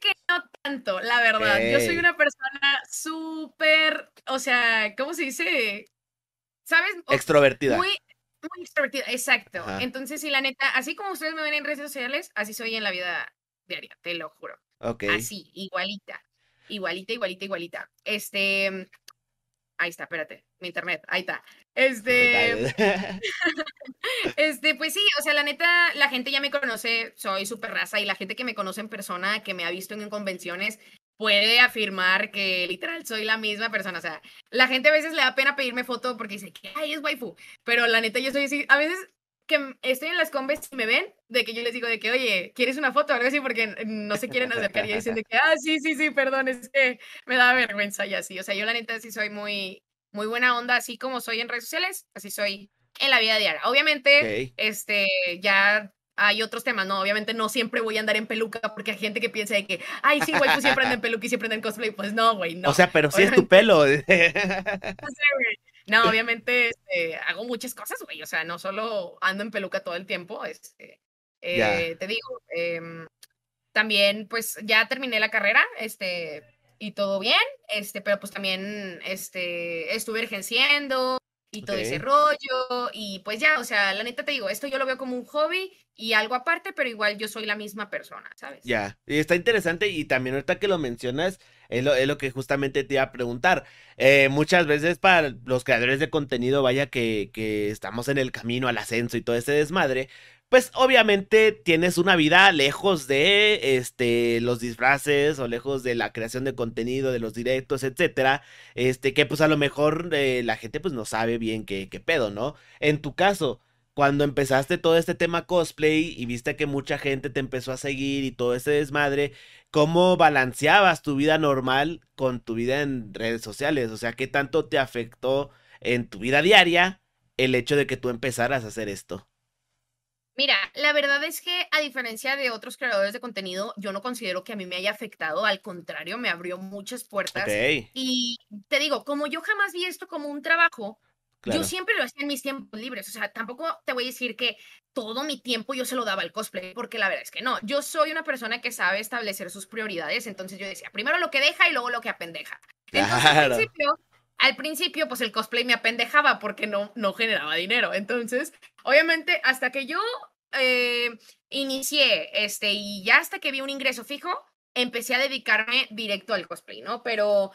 que no tanto, la verdad. Yo soy una persona súper, o sea, ¿cómo se dice? ¿Sabes? Extrovertida. Muy, muy extrovertida, exacto. Entonces, sí, la neta, así como ustedes me ven en redes sociales, así soy en la vida diaria, te lo juro. Ok. Así, igualita. Igualita, igualita, igualita. Este. Ahí está, espérate. Mi internet, ahí está. Este. este, pues sí, o sea, la neta, la gente ya me conoce, soy súper raza, y la gente que me conoce en persona, que me ha visto en convenciones, puede afirmar que literal soy la misma persona. O sea, la gente a veces le da pena pedirme foto porque dice que ay, es waifu. Pero la neta, yo soy así. A veces que estoy en las combes y me ven, de que yo les digo de que, oye, ¿quieres una foto o algo así? Porque no se quieren acercar y dicen de que, ah, sí, sí, sí, perdón, es que me da vergüenza y así. O sea, yo la neta sí soy muy, muy buena onda, así como soy en redes sociales, así soy en la vida diaria. Obviamente, este, ya hay otros temas, ¿no? Obviamente no siempre voy a andar en peluca porque hay gente que piensa de que, ay, sí, güey, pues siempre ando en peluca y siempre ando en cosplay. Pues no, güey, no. O sea, pero sí es tu pelo. no, obviamente este, hago muchas cosas, güey. O sea, no solo ando en peluca todo el tiempo, este, eh, te digo, em, también pues ya terminé la carrera, este, y todo bien, este, pero pues también este, estuve ejerciendo y todo ese rollo, y pues ya, o sea, la neta te digo, esto yo lo veo como un hobby y algo aparte, pero igual yo soy la misma persona, ¿sabes? Ya, y está interesante y también ahorita que lo mencionas, es lo, es lo que justamente te iba a preguntar. Eh, muchas veces para los creadores de contenido, vaya que, que estamos en el camino al ascenso y todo ese desmadre, pues obviamente tienes una vida lejos de este los disfraces o lejos de la creación de contenido, de los directos, etcétera, este que pues a lo mejor eh, la gente pues no sabe bien qué, qué pedo, ¿no? En tu caso, cuando empezaste todo este tema cosplay y viste que mucha gente te empezó a seguir y todo ese desmadre, ¿cómo balanceabas tu vida normal con tu vida en redes sociales? O sea, ¿qué tanto te afectó en tu vida diaria el hecho de que tú empezaras a hacer esto? Mira, la verdad es que a diferencia de otros creadores de contenido, yo no considero que a mí me haya afectado, al contrario, me abrió muchas puertas. Y te digo, como yo jamás vi esto como un trabajo, yo siempre lo hacía en mis tiempos libres, o sea, tampoco te voy a decir que todo mi tiempo yo se lo daba al cosplay, porque la verdad es que no, yo soy una persona que sabe establecer sus prioridades, entonces yo decía, primero lo que deja y luego lo que apendeja. Entonces, al principio, al principio, pues el cosplay me apendejaba porque no, no generaba dinero. Entonces, obviamente, hasta que yo eh, inicié, este, y ya hasta que vi un ingreso fijo, empecé a dedicarme directo al cosplay, ¿no? Pero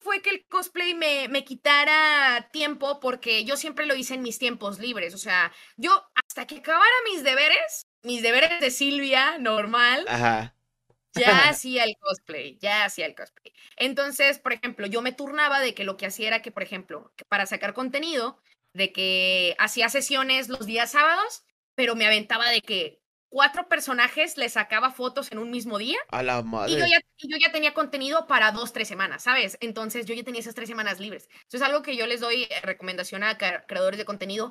fue que el cosplay me, me quitara tiempo porque yo siempre lo hice en mis tiempos libres. O sea, yo hasta que acabara mis deberes, mis deberes de Silvia, normal, Ajá ya hacía el cosplay, ya hacía el cosplay. Entonces, por ejemplo, yo me turnaba de que lo que hacía era que, por ejemplo, para sacar contenido, de que hacía sesiones los días sábados, pero me aventaba de que cuatro personajes les sacaba fotos en un mismo día. A la Y yo, madre. ya, y yo ya tenía contenido para dos, tres semanas, ¿sabes? Entonces yo ya tenía esas tres semanas libres. Eso es algo que yo les doy eh, recomendación a cre- creadores de contenido.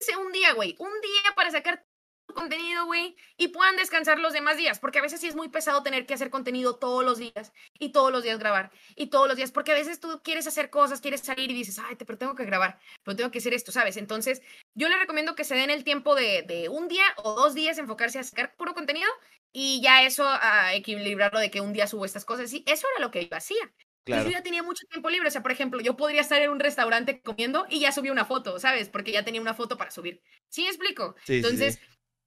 Dense Un día, güey, un día para sacar contenido, güey, y puedan descansar los demás días, porque a veces sí es muy pesado tener que hacer contenido todos los días y todos los días grabar y todos los días, porque a veces tú quieres hacer cosas, quieres salir y dices, ay, pero tengo que grabar, pero tengo que hacer esto, ¿sabes? Entonces, yo les recomiendo que se den el tiempo de, de un día o dos días enfocarse a sacar puro contenido y ya eso a equilibrarlo de que un día subo estas cosas. Y eso era lo que yo hacía. Y Claro. yo ya tenía mucho tiempo libre. O sea, por ejemplo, yo podría estar en un restaurante comiendo y ya subí una foto, ¿sabes? Porque ya tenía una foto para subir. ¿Sí me explico? Sí, sí, sí.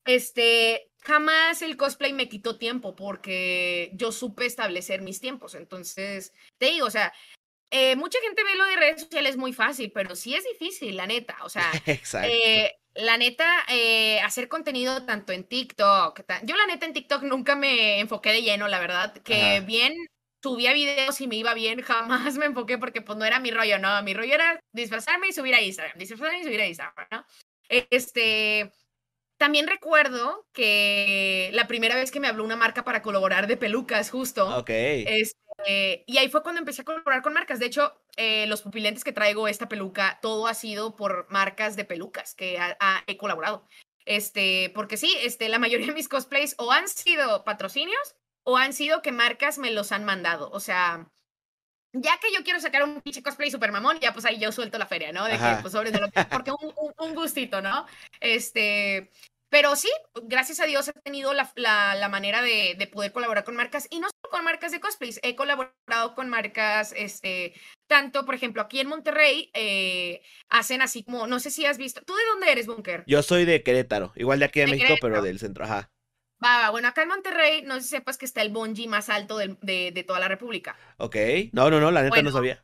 Este, jamás el cosplay me quitó tiempo porque yo supe establecer mis tiempos. Entonces, te digo, o sea, eh, mucha gente ve lo de redes sociales muy fácil, pero sí es difícil, la neta. O sea, eh, la neta, eh, hacer contenido tanto en TikTok. Yo la neta en TikTok nunca me enfoqué de lleno, la verdad. Que Ajá. bien subía videos y me iba bien, jamás me enfoqué porque pues no era mi rollo, ¿no? Mi rollo era disfrazarme y subir a Instagram, disfrazarme y subir a Instagram, ¿no? Este, también recuerdo que la primera vez que me habló una marca para colaborar de pelucas, justo. Ok. Este, y ahí fue cuando empecé a colaborar con marcas. De hecho, eh, los pupilentes que traigo, esta peluca, todo ha sido por marcas de pelucas que ha- ha- he colaborado. Este, porque sí, este, la mayoría de mis cosplays o han sido patrocinios o han sido que marcas me los han mandado. O sea, ya que yo quiero sacar un pinche cosplay super mamón, ya pues ahí yo suelto la feria, ¿no? De Ajá. que, pues, sobres de lo que, porque un, un- un gustito, ¿no? Este, pero sí, gracias a Dios he tenido la, la- la manera de, de poder colaborar con marcas y no solo con marcas de cosplays, he colaborado con marcas, este, tanto, por ejemplo, aquí en Monterrey, eh, hacen así como, no sé si has visto, ¿tú de dónde eres, Bunker? Yo soy de Querétaro, igual de aquí de, De México, pero del centro, ajá. Va, bueno, acá en Monterrey, no sé si sepas que está el bungee más alto del- de, de toda la República. Ok. No, no, no, la neta no Bueno, sabía.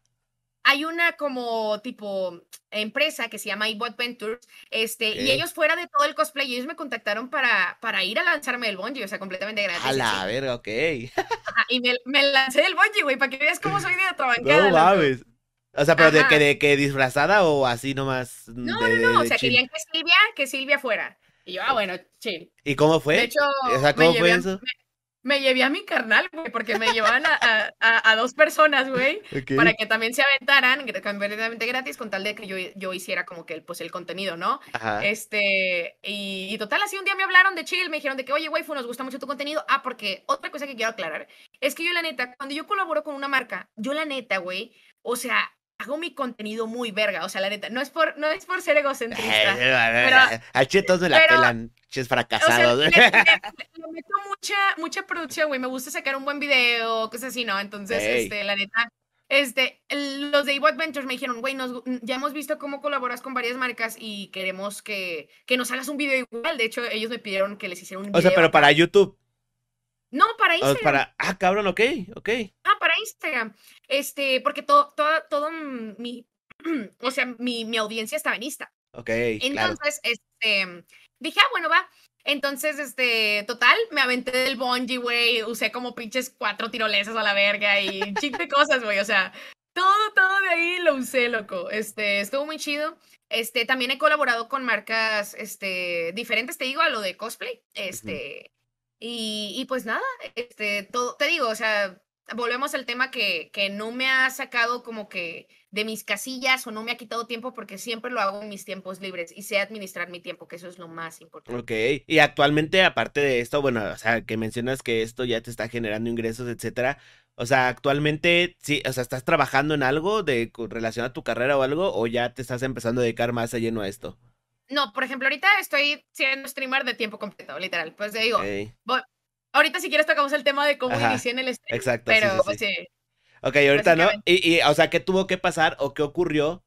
hay una como tipo empresa que se llama Ivo Adventures, este, Ok. y ellos fuera de todo el cosplay, ellos me contactaron para, para ir a lanzarme del bungee, o sea, completamente gratis. A la así. verga, ok. Ajá, y me, me lancé del bungee, güey, para que veas cómo soy de atrabancada. No mames. O sea, pero de Ajá. que, de que disfrazada o así nomás. No, de, no, no, o de sea, querían que Silvia, que Silvia fuera. Y yo, ah, bueno, chill. ¿Y cómo fue? De hecho, O sea, me ¿cómo llevé fue a- eso? Me llevé a mi carnal, güey, porque me llevaban a, a- a- dos personas, güey, para que también se aventaran completamente gratis con tal de que yo, yo hiciera como que el, pues, el contenido, ¿no? Ajá. Este, y, y total, así un día me hablaron de chill, me dijeron de que, oye, waifu, nos gusta mucho tu contenido. Ah, porque otra cosa que quiero aclarar es que yo, la neta, cuando yo colaboro con una marca, yo, la neta, güey, o sea, hago mi contenido muy verga, o sea, la neta, no es por, no es por ser egocentrista. pero- A chetos me la pero- pelan, ches O sea, fracasados. le, le- le meto mucha, mucha producción, güey. Me gusta sacar un buen video, cosas así, ¿no? Entonces, este, la neta, este, los de Evo Adventures me dijeron, güey, ya hemos visto cómo colaboras con varias marcas y queremos que, que nos hagas un video igual. De hecho, ellos me pidieron que les hiciera un video. O sea, pero para YouTube. No, para o Instagram. para. Ah, cabrón, ok, ok. Ah, para Instagram. Este, porque todo, todo, todo mi, o sea, mi, mi audiencia estaba en Insta. Ok, claro. Entonces, este, dije, ah, bueno, va. Entonces, este, total, me aventé del bungee, güey, usé como pinches cuatro tirolesas a la verga y un de cosas, güey, o sea, todo, todo de ahí lo usé, loco. Este, estuvo muy chido. Este, también he colaborado con marcas, este, diferentes, te digo, a lo de cosplay. Este, y, y pues nada, este, todo, te digo, o sea, volvemos al tema que, que no me ha sacado como que de mis casillas o no me ha quitado tiempo porque siempre lo hago en mis tiempos libres y sé administrar mi tiempo, que eso es lo más importante. Ok, y actualmente, aparte de esto, bueno, o sea, que mencionas que esto ya te está generando ingresos, etcétera. O sea, actualmente, sí, o sea, ¿estás trabajando en algo de relación a tu carrera o algo? ¿O ya te estás empezando a dedicar más a lleno a esto? No, por ejemplo, ahorita estoy siendo streamer de tiempo completo, literal. Pues te digo, voy- ahorita si quieres tocamos el tema de cómo Ajá, inicié en el stream, exacto, sí, pero sí, pues, sí. Ok, ahorita no. Y, y, o sea, ¿qué tuvo que pasar o qué ocurrió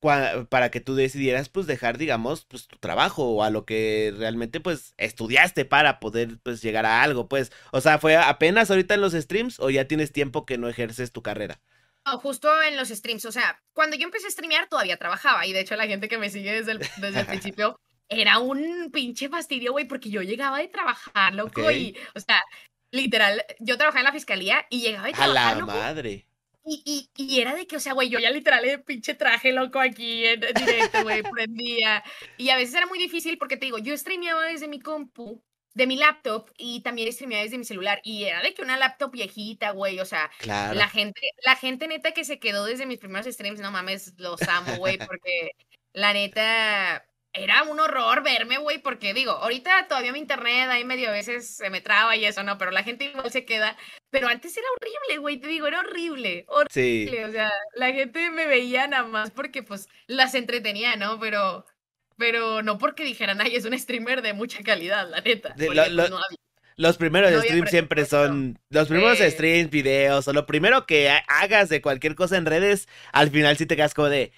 para que tú decidieras, pues, dejar, digamos, pues, tu trabajo o a lo que realmente, pues, estudiaste para poder, pues, llegar a algo, pues? O sea, ¿fue apenas ahorita en los streams o ya tienes tiempo que no ejerces tu carrera? No, justo en los streams, o sea, cuando yo empecé a streamear todavía trabajaba y de hecho la gente que me sigue desde el, desde el principio era un pinche fastidio, güey, porque yo llegaba de trabajar, loco, Ok. y, o sea, literal, yo trabajaba en la fiscalía y llegaba de A trabajar, la loco, madre. y, y, y era de que, o sea, güey, yo ya literal de pinche traje, loco, aquí en directo, güey, prendía, y a veces era muy difícil porque te digo, yo streameaba desde mi compu de mi laptop y también streameaba desde mi celular. Y era de que una laptop viejita, güey. O sea, la gente, la gente neta que se quedó desde mis primeros streams, no mames, los amo, güey, porque la neta era un horror verme, güey, porque digo, ahorita todavía mi internet ahí medio a veces se me traba y eso, ¿no? Pero la gente igual se queda. Pero antes era horrible, güey, te digo, era horrible, horrible. O sea, la gente me veía nada más porque pues las entretenía, ¿no? Pero pero no porque dijeran, ay, es un streamer de mucha calidad, la neta. Pues, los primeros streams siempre son. Los primeros streams, videos, o lo primero que hagas de cualquier cosa en redes, al final sí te quedas como de.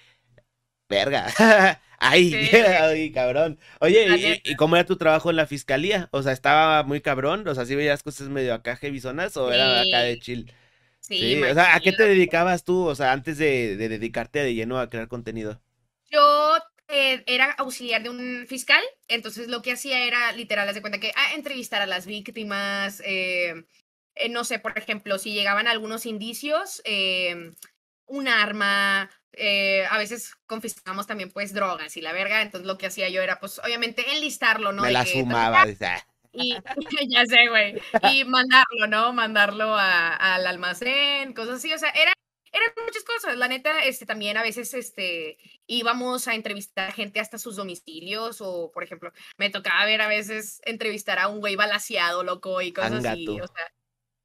Verga. ay, ay, cabrón. Oye, ¿y, cómo era tu trabajo en la fiscalía? O sea, ¿estaba muy cabrón? O sea, ¿sí veías cosas medio acá heavyzonas o era acá de chill? Sí, o sea, ¿a qué te dedicabas tú? O sea, antes de, de dedicarte de lleno a crear contenido. Yo eh, era auxiliar de un fiscal, entonces lo que hacía era literal, haz de cuenta que ah, entrevistar a las víctimas, eh, eh, no sé, por ejemplo, si llegaban algunos indicios, un arma, a veces confiscamos también pues drogas y la verga, entonces lo que hacía yo era pues obviamente enlistarlo, ¿no? Me la sumaba. Y ya sé, güey. Y mandarlo, ¿no? Mandarlo al almacén, cosas así. O sea, era eran muchas cosas. La neta, este, también a veces este, íbamos a entrevistar gente hasta sus domicilios o, por ejemplo, me tocaba ver a veces entrevistar a un güey balaseado, loco, y cosas así. O sea,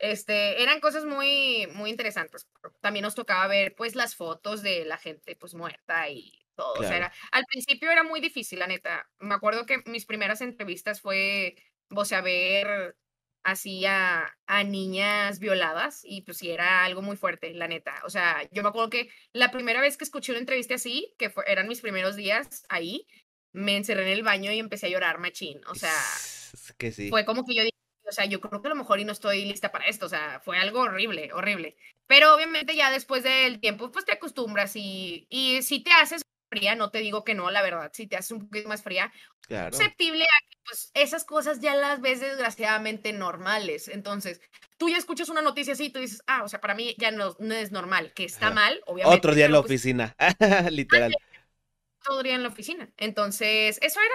este, eran cosas muy, muy interesantes. También nos tocaba ver, pues, las fotos de la gente, pues, muerta y todo. O sea, era, al principio era muy difícil, la neta. Me acuerdo que mis primeras entrevistas fue, o sea, ver así a, niñas violadas y pues sí, era algo muy fuerte, la neta. O sea, yo me acuerdo que la primera vez que escuché una entrevista así, que eran mis primeros días ahí, me encerré en el baño y empecé a llorar machín. O sea, que sí. fue como que yo dije, o sea, yo creo que a lo mejor y no estoy lista para esto. O sea, fue algo horrible, horrible. Pero obviamente ya después del tiempo, pues te acostumbras y, y si te haces fría, no te digo que no, la verdad, si te haces un poquito más fría, claro. susceptible a que pues, esas cosas ya las ves desgraciadamente normales. Entonces, tú ya escuchas una noticia así y tú dices, ah, o sea, para mí ya no, no es normal, que está mal, obviamente. Otro día en la pues oficina, literal. Otro día en la oficina. Entonces, eso era,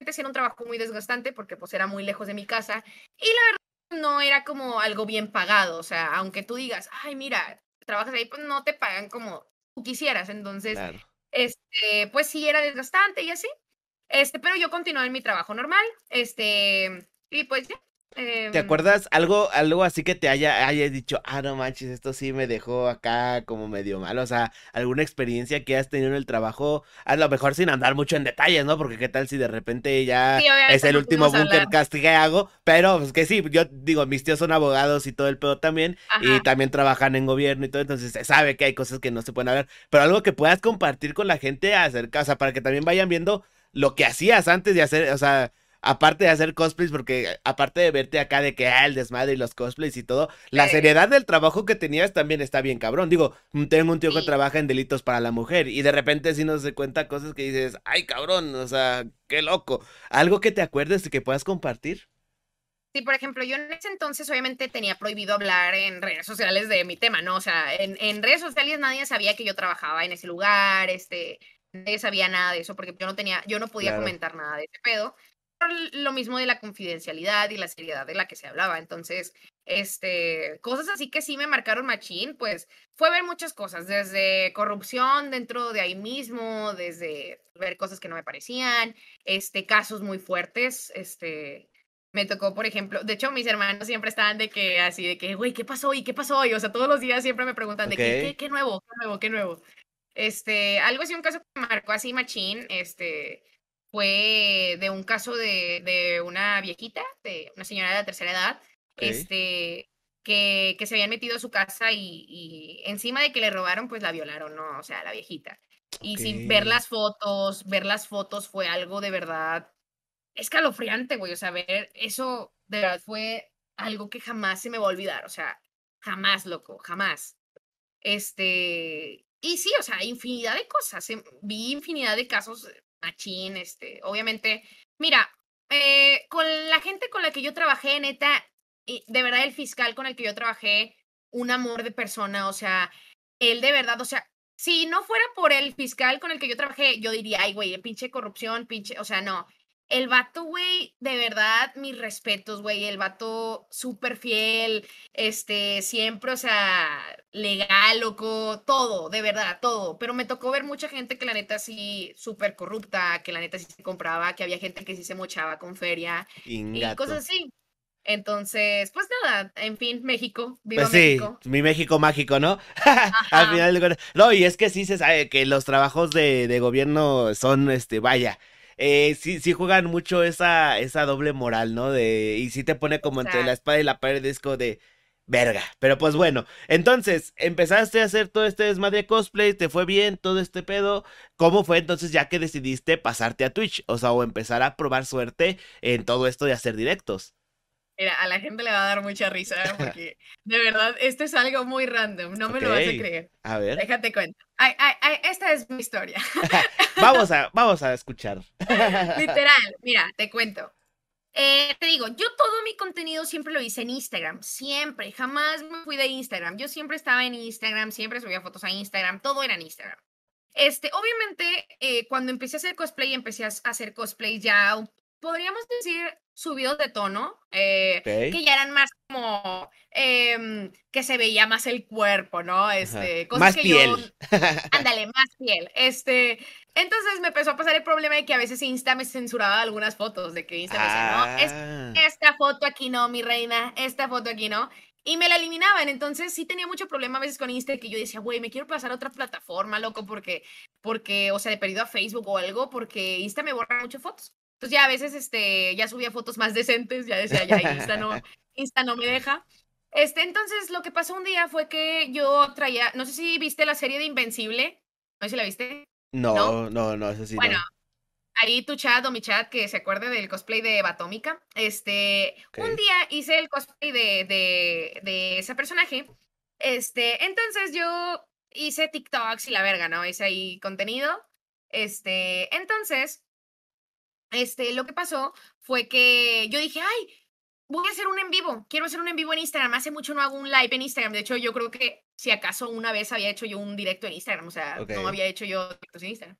era un trabajo muy desgastante porque pues era muy lejos de mi casa y la verdad no era como algo bien pagado, o sea, aunque tú digas, ay, mira, trabajas ahí, pues no te pagan como tú quisieras, entonces, este, pues sí era desgastante y así. Este, pero yo continué en mi trabajo normal, este, y pues ya. ¿Te em acuerdas algo, algo así que te haya, hayas dicho, ah, no manches, esto sí me dejó acá como medio mal? O sea, alguna experiencia que has tenido en el trabajo, a lo mejor sin andar mucho en detalles, ¿no? Porque qué tal si de repente ya es el último bunker cast que hago, pero pues que sí, yo digo, mis tíos son abogados y todo el pedo también, y también trabajan en gobierno y todo, entonces se sabe que hay cosas que no se pueden hablar, pero algo que puedas compartir con la gente acerca, o sea, para que también vayan viendo lo que hacías antes de hacer, o sea, aparte de hacer cosplays, porque aparte de verte acá de que ah, el desmadre y los cosplays y todo, la seriedad del trabajo que tenías también está bien cabrón. Digo, mm, tengo un tío que trabaja en delitos para la mujer y de repente sí nos se cuenta cosas que dices, ay cabrón, o sea, qué loco. Algo que te acuerdes y que puedas compartir. Sí, por ejemplo, yo en ese entonces obviamente tenía prohibido hablar en redes sociales de mi tema, ¿no? O sea, en, en redes sociales nadie sabía que yo trabajaba en ese lugar, este, nadie sabía nada de eso porque yo no tenía, yo no podía comentar nada de ese pedo. Lo mismo de la confidencialidad y la seriedad de la que se hablaba. Entonces, este, cosas así que sí me marcaron machín, pues fue ver muchas cosas, desde corrupción dentro de ahí mismo, desde ver cosas que no me parecían, este, casos muy fuertes, este, me tocó, por ejemplo, de hecho, mis hermanos siempre estaban de que, así, de que, güey, ¿qué pasó hoy? ¿Qué pasó hoy? O sea, todos los días siempre me preguntan de ¿qué, qué nuevo? ¿Qué nuevo? ¿Qué nuevo? Este, algo así, un caso que me marcó así machín, este, fue de un caso de, de una viejita, de una señora de la tercera edad, este, que, que, se habían metido a su casa y, y, encima de que le robaron, pues la violaron, ¿no? O sea, la viejita. Y sin ver las fotos, ver las fotos fue algo de verdad escalofriante, güey. O sea, ver eso de verdad fue algo que jamás se me va a olvidar. O sea, jamás, loco, jamás. Este, y sí, o sea, infinidad de cosas. Em, vi infinidad de casos, machín, este, obviamente. Mira, eh, con la gente con la que yo trabajé, neta, y de verdad el fiscal con el que yo trabajé, un amor de persona, o sea, él de verdad, o sea, si no fuera por el fiscal con el que yo trabajé, yo diría, ay, güey, pinche corrupción, pinche, o sea, no. El vato, güey, de verdad, mis respetos, güey. El vato súper fiel, este, siempre, o sea, legal, loco, todo, de verdad, todo. Pero me tocó ver mucha gente que la neta sí, súper corrupta, que la neta sí se compraba, que había gente que sí se mochaba con feria y cosas así. Entonces, pues nada, en fin, México, viva pues sí, mi México mágico, ¿no? Al final, no, y es que sí se sabe que los trabajos de, de gobierno son, este, vaya, eh, sí, sí juegan mucho esa, esa doble moral, ¿no? De, y sí te pone como entre la espada y la pared, disco de verga. Pero pues bueno, entonces empezaste a hacer todo este desmadre cosplay, te fue bien todo este pedo. ¿Cómo fue entonces ya que decidiste pasarte a Twitch? O sea, o empezar a probar suerte en todo esto de hacer directos. Mira, a la gente le va a dar mucha risa porque de verdad esto es algo muy random, no me lo vas a creer. A ver. Déjate cuenta. Ay, ay, ay, esta es mi historia. vamos, a, vamos a escuchar. Literal, mira, te cuento. Eh, te digo, yo todo mi contenido siempre lo hice en Instagram, siempre, jamás me fui de Instagram. Yo siempre estaba en Instagram, siempre subía fotos a Instagram, todo era en Instagram. Este, obviamente, eh, cuando empecé a hacer cosplay, empecé a hacer cosplay ya, podríamos decir, subidos de tono, eh, que ya eran más como em, que se veía más el cuerpo, ¿no? Este, cosas más que piel. Yo, ándale, más piel. Este, entonces me empezó a pasar el problema de que a veces Insta me censuraba algunas fotos, de que Insta me decía, no, ah. esta foto aquí no, mi reina, esta foto aquí no. Y me la eliminaban, entonces sí tenía mucho problema a veces con Insta que yo decía, güey, me quiero pasar a otra plataforma, loco, porque, porque, o sea, he perdido a Facebook o algo, porque Insta me borra muchas fotos. Entonces ya a veces este, ya subía fotos más decentes, ya decía, ya Insta no, Insta no me deja. Este, entonces lo que pasó un día fue que yo traía, no sé si viste la serie de Invencible, no sé si la viste. No, no, no, no eso sí. Bueno, ahí tu chat o mi chat que se acuerde del cosplay de Batómica. Este, un día hice el cosplay de, de, de ese personaje. Este, entonces yo hice TikToks y la verga, ¿no? Hice ahí contenido. Este, entonces, este, lo que pasó fue que yo dije, ay, voy a hacer un en vivo, quiero hacer un en vivo en Instagram. Hace mucho no hago un live en Instagram. De hecho, yo creo que si acaso una vez había hecho yo un directo en Instagram, o sea, no había hecho yo directos en Instagram.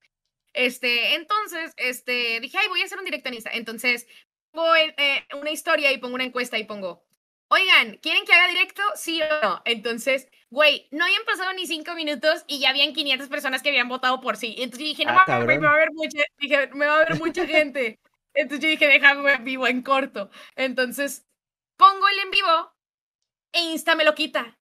Este, entonces, este, dije, ay, voy a hacer un directo en Instagram. Entonces, pongo eh, una historia y pongo una encuesta y pongo, oigan, ¿quieren que haga directo? Sí o no. Entonces, güey, no habían pasado ni cinco minutos y ya habían 500 personas que habían votado por sí. Entonces yo dije, no, ah, me va a ver mucha, dije, me va a ver mucha gente. Entonces yo dije, déjame en vivo en corto. Entonces, pongo el en vivo e Insta me lo quita.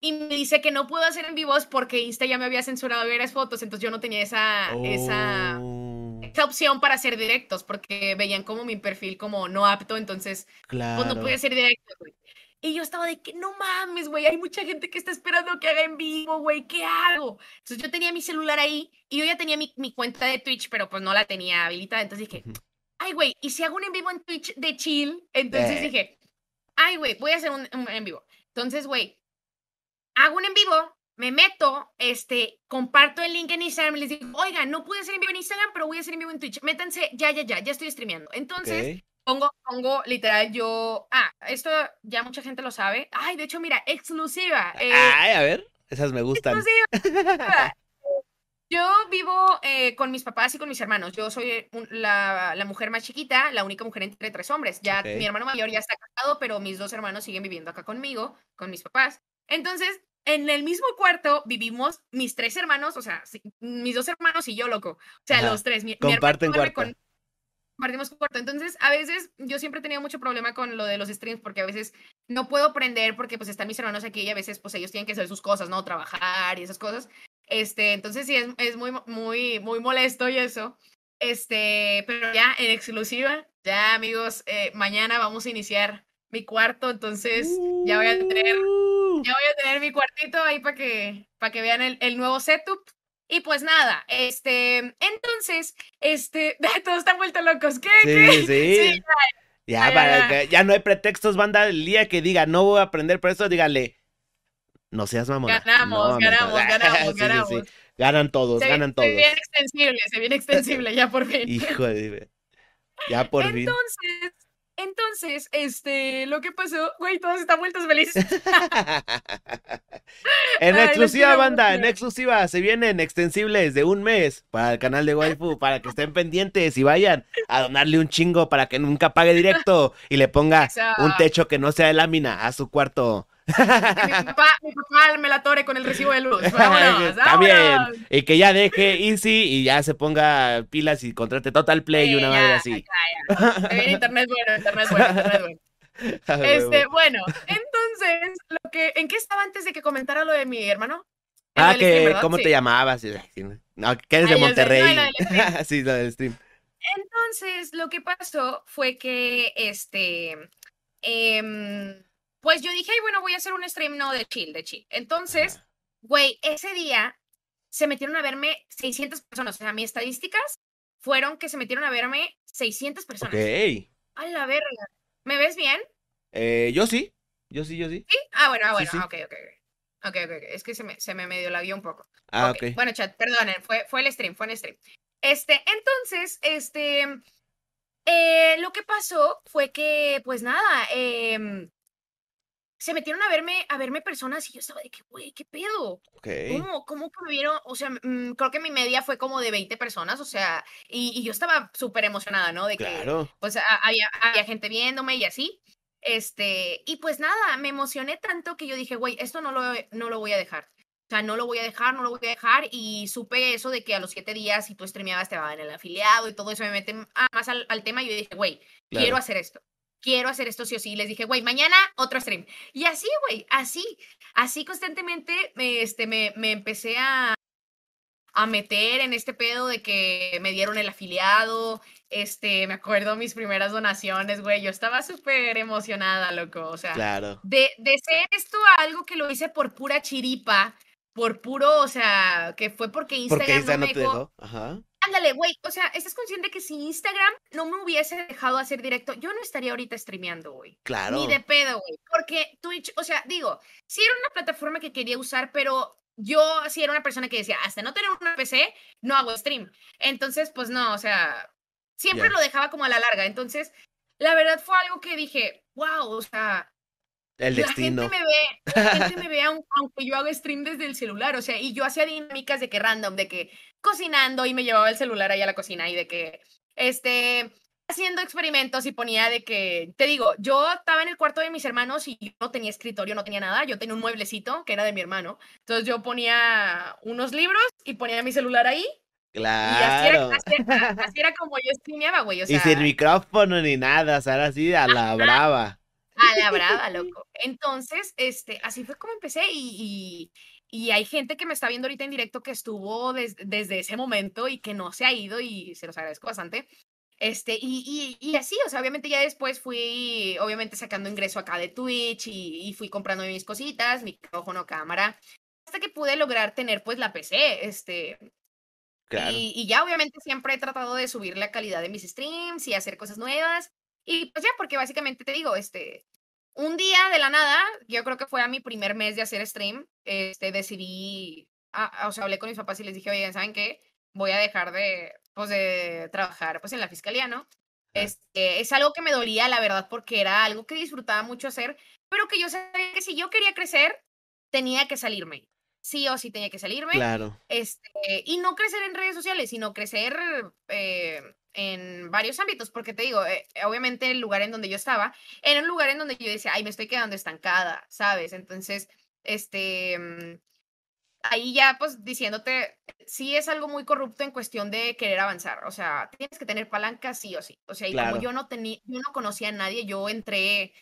Y me dice que no puedo hacer en vivos porque Insta ya me había censurado ver las fotos, entonces yo no tenía esa, esa, oh. esa opción para hacer directos, porque veían como mi perfil como no apto, entonces claro. pues no podía hacer directos, güey. Y yo estaba de que no mames, güey, hay mucha gente que está esperando que haga en vivo, güey, ¿qué hago? Entonces yo tenía mi celular ahí y yo ya tenía mi, mi cuenta de Twitch, pero pues no la tenía habilitada. Entonces dije, ay, güey, ¿y si hago un en vivo en Twitch de chill? Entonces eh. dije, ay, güey, voy a hacer un, en vivo. Entonces, güey, hago un en vivo, me meto, este, comparto el link en Instagram y les digo, oiga, no pude hacer en vivo en Instagram, pero voy a hacer en vivo en Twitch. Métanse, ya, ya, ya, ya estoy streameando. Entonces, Pongo, pongo literal yo. Ah, esto ya mucha gente lo sabe. Ay, de hecho, mira, exclusiva. Eh, Ay, a ver, esas me gustan. Exclusiva. Yo vivo eh, con mis papás y con mis hermanos. Yo soy la, la, mujer más chiquita, la única mujer entre tres hombres. Ya mi hermano mayor ya está casado, pero mis dos hermanos siguen viviendo acá conmigo, con mis papás. Entonces, en el mismo cuarto vivimos mis tres hermanos, o sea, mis dos hermanos y yo, loco. O sea, los tres. Mi, Comparten cuarto partimos corto. Entonces, a veces yo siempre he tenido mucho problema con lo de los streams porque a veces no puedo prender porque pues están mis hermanos aquí y a veces pues ellos tienen que hacer sus cosas, ¿no? Trabajar y esas cosas. Este, entonces sí, es, es muy, muy, muy molesto y eso. Este, pero ya en exclusiva, ya amigos, eh, mañana vamos a iniciar mi cuarto, entonces ya voy a tener, ya voy a tener mi cuartito ahí para que, para que vean el, el nuevo setup. Y pues nada, este, entonces, este, todos están vueltos locos. ¿Qué? Sí, sí. ya, para ya no hay pretextos, banda. El día que diga no voy a aprender por eso, dígale, no seas mamón. Ganamos, ganamos, ganamos, ganamos. Ganan todos, ganan todos. Se viene extensible, se viene extensible, ya por fin. Hijo de... Ya por fin. Entonces, Entonces, este, lo que pasó, güey, todos están vueltos felices. en Ay, exclusiva, banda, en exclusiva, se vienen extensibles de un mes para el canal de Waifu, para que estén pendientes y vayan a donarle un chingo para que nunca pague directo y le ponga un techo que no sea de lámina a su cuarto. mi papá, mi papá me la tore con el recibo de luz. Vámonos, También. vámonos. Y que ya deje Easy y ya se ponga pilas y contrate Total Play y Sí, una ya, madre así. ya, ya. Internet bueno, internet bueno, internet bueno. Este, bueno, entonces, lo que, ¿en qué estaba antes de que comentara lo de mi hermano? Ah, stream, que. ¿cómo Sí. te llamabas? No, que eres de Ah. No, Monterrey. stream. sí, lo del stream. Entonces, lo que pasó fue que, este, em, pues yo dije, "Ay, bueno, voy a hacer un stream, no, de chill, de chill. Entonces, güey, ese día se metieron a verme 600 personas. O sea, mis estadísticas fueron que se metieron a verme 600 personas. Ok. A la verga. ¿Me ves bien? Eh, yo sí. Yo sí, yo sí. ¿Sí? Ah, bueno, ah, Sí, bueno, sí. ah, ok, ok. ok. Ok, ok. Es que se me, se me medio laguió un poco. Ah, Ok, ok. Bueno, chat, perdonen, fue, fue el stream, fue el stream. Este, entonces, este, eh, lo que pasó fue que, pues nada, em, se metieron a verme, a verme personas y yo estaba de que, güey, ¿qué pedo? Ok. ¿Cómo, cómo que me vieron? O sea, mm, creo que mi media fue como de 20 personas, o sea, y, y yo estaba súper emocionada, ¿no? De que, Claro. pues a- había, había gente viéndome y así. Este, y pues nada, me emocioné tanto que yo dije, güey, esto no lo, no lo voy a dejar. O sea, no lo voy a dejar, no lo voy a dejar. Y supe eso de que a los siete días, si tú streameabas, te daban el afiliado y todo eso me mete ah, más al, al tema. Y yo dije, güey, quiero Claro. hacer esto. Quiero hacer esto sí o sí. Les dije, güey, mañana otro stream. Y así, güey, así, así constantemente me, este, me, me empecé a, a meter en este pedo de que me dieron el afiliado. Este, me acuerdo mis primeras donaciones, güey. Yo estaba súper emocionada, loco. O sea, Claro. de, de ser esto algo que lo hice por pura chiripa, por puro, o sea, que fue porque Instagram Porque Isa no no me dejó. Ajá. Ándale, güey, o sea, ¿estás consciente que si Instagram no me hubiese dejado hacer directo, yo no estaría ahorita streameando, güey? Claro. Ni de pedo, güey. Porque Twitch, o sea, digo, sí era una plataforma que quería usar, pero yo sí era una persona que decía, hasta no tener una PC, no hago stream. Entonces, pues no, o sea, siempre lo dejaba como a la larga. Entonces, la verdad fue algo que dije, wow, o sea, El la destino. gente me ve, la gente me ve aun- aunque yo haga stream desde el celular, o sea, y yo hacía dinámicas de que random, de que cocinando y me llevaba el celular ahí a la cocina y de que, este, haciendo experimentos y ponía de que, te digo, yo estaba en el cuarto de mis hermanos y yo no tenía escritorio, no tenía nada, yo tenía un mueblecito que era de mi hermano, entonces yo ponía unos libros y ponía mi celular ahí y así era, Claro. así era- así era como yo streameaba, güey, o sea... y sin micrófono ni nada, o sea, era así a la brava. A la brava, loco. Entonces, este, así fue como empecé y, y, y hay gente que me está viendo ahorita en directo que estuvo des- desde ese momento y que no se ha ido y se los agradezco bastante. Este, y, y, y así, o sea, obviamente ya después fui, obviamente sacando ingreso acá de Twitch y, y fui comprando mis cositas, micrófono, cámara, hasta que pude lograr tener pues la PC, este, Claro. y, y ya obviamente siempre he tratado de subir la calidad de mis streams y hacer cosas nuevas. Y pues ya, porque básicamente te digo, este, un día de la nada, yo creo que fue a mi primer mes de hacer stream, este, decidí, ah, ah, o sea, hablé con mis papás y les dije, oigan, ¿saben qué? Voy a dejar de, pues, de trabajar, pues, en la fiscalía, ¿no? Este, es algo que me dolía, la verdad, porque era algo que disfrutaba mucho hacer, pero que yo sabía que si yo quería crecer, tenía que salirme. Sí o sí tenía que salirme. Claro. Este, y no crecer en redes sociales, sino crecer eh, en varios ámbitos, porque te digo, eh, obviamente el lugar en donde yo estaba, era un lugar en donde yo decía, ay, me estoy quedando estancada, ¿sabes? Entonces, este, mm, ahí ya pues diciéndote, sí es algo muy corrupto en cuestión de querer avanzar, o sea, tienes que tener palanca sí o sí, o sea, y Claro. como yo no tenía, yo no conocía a nadie, yo entré...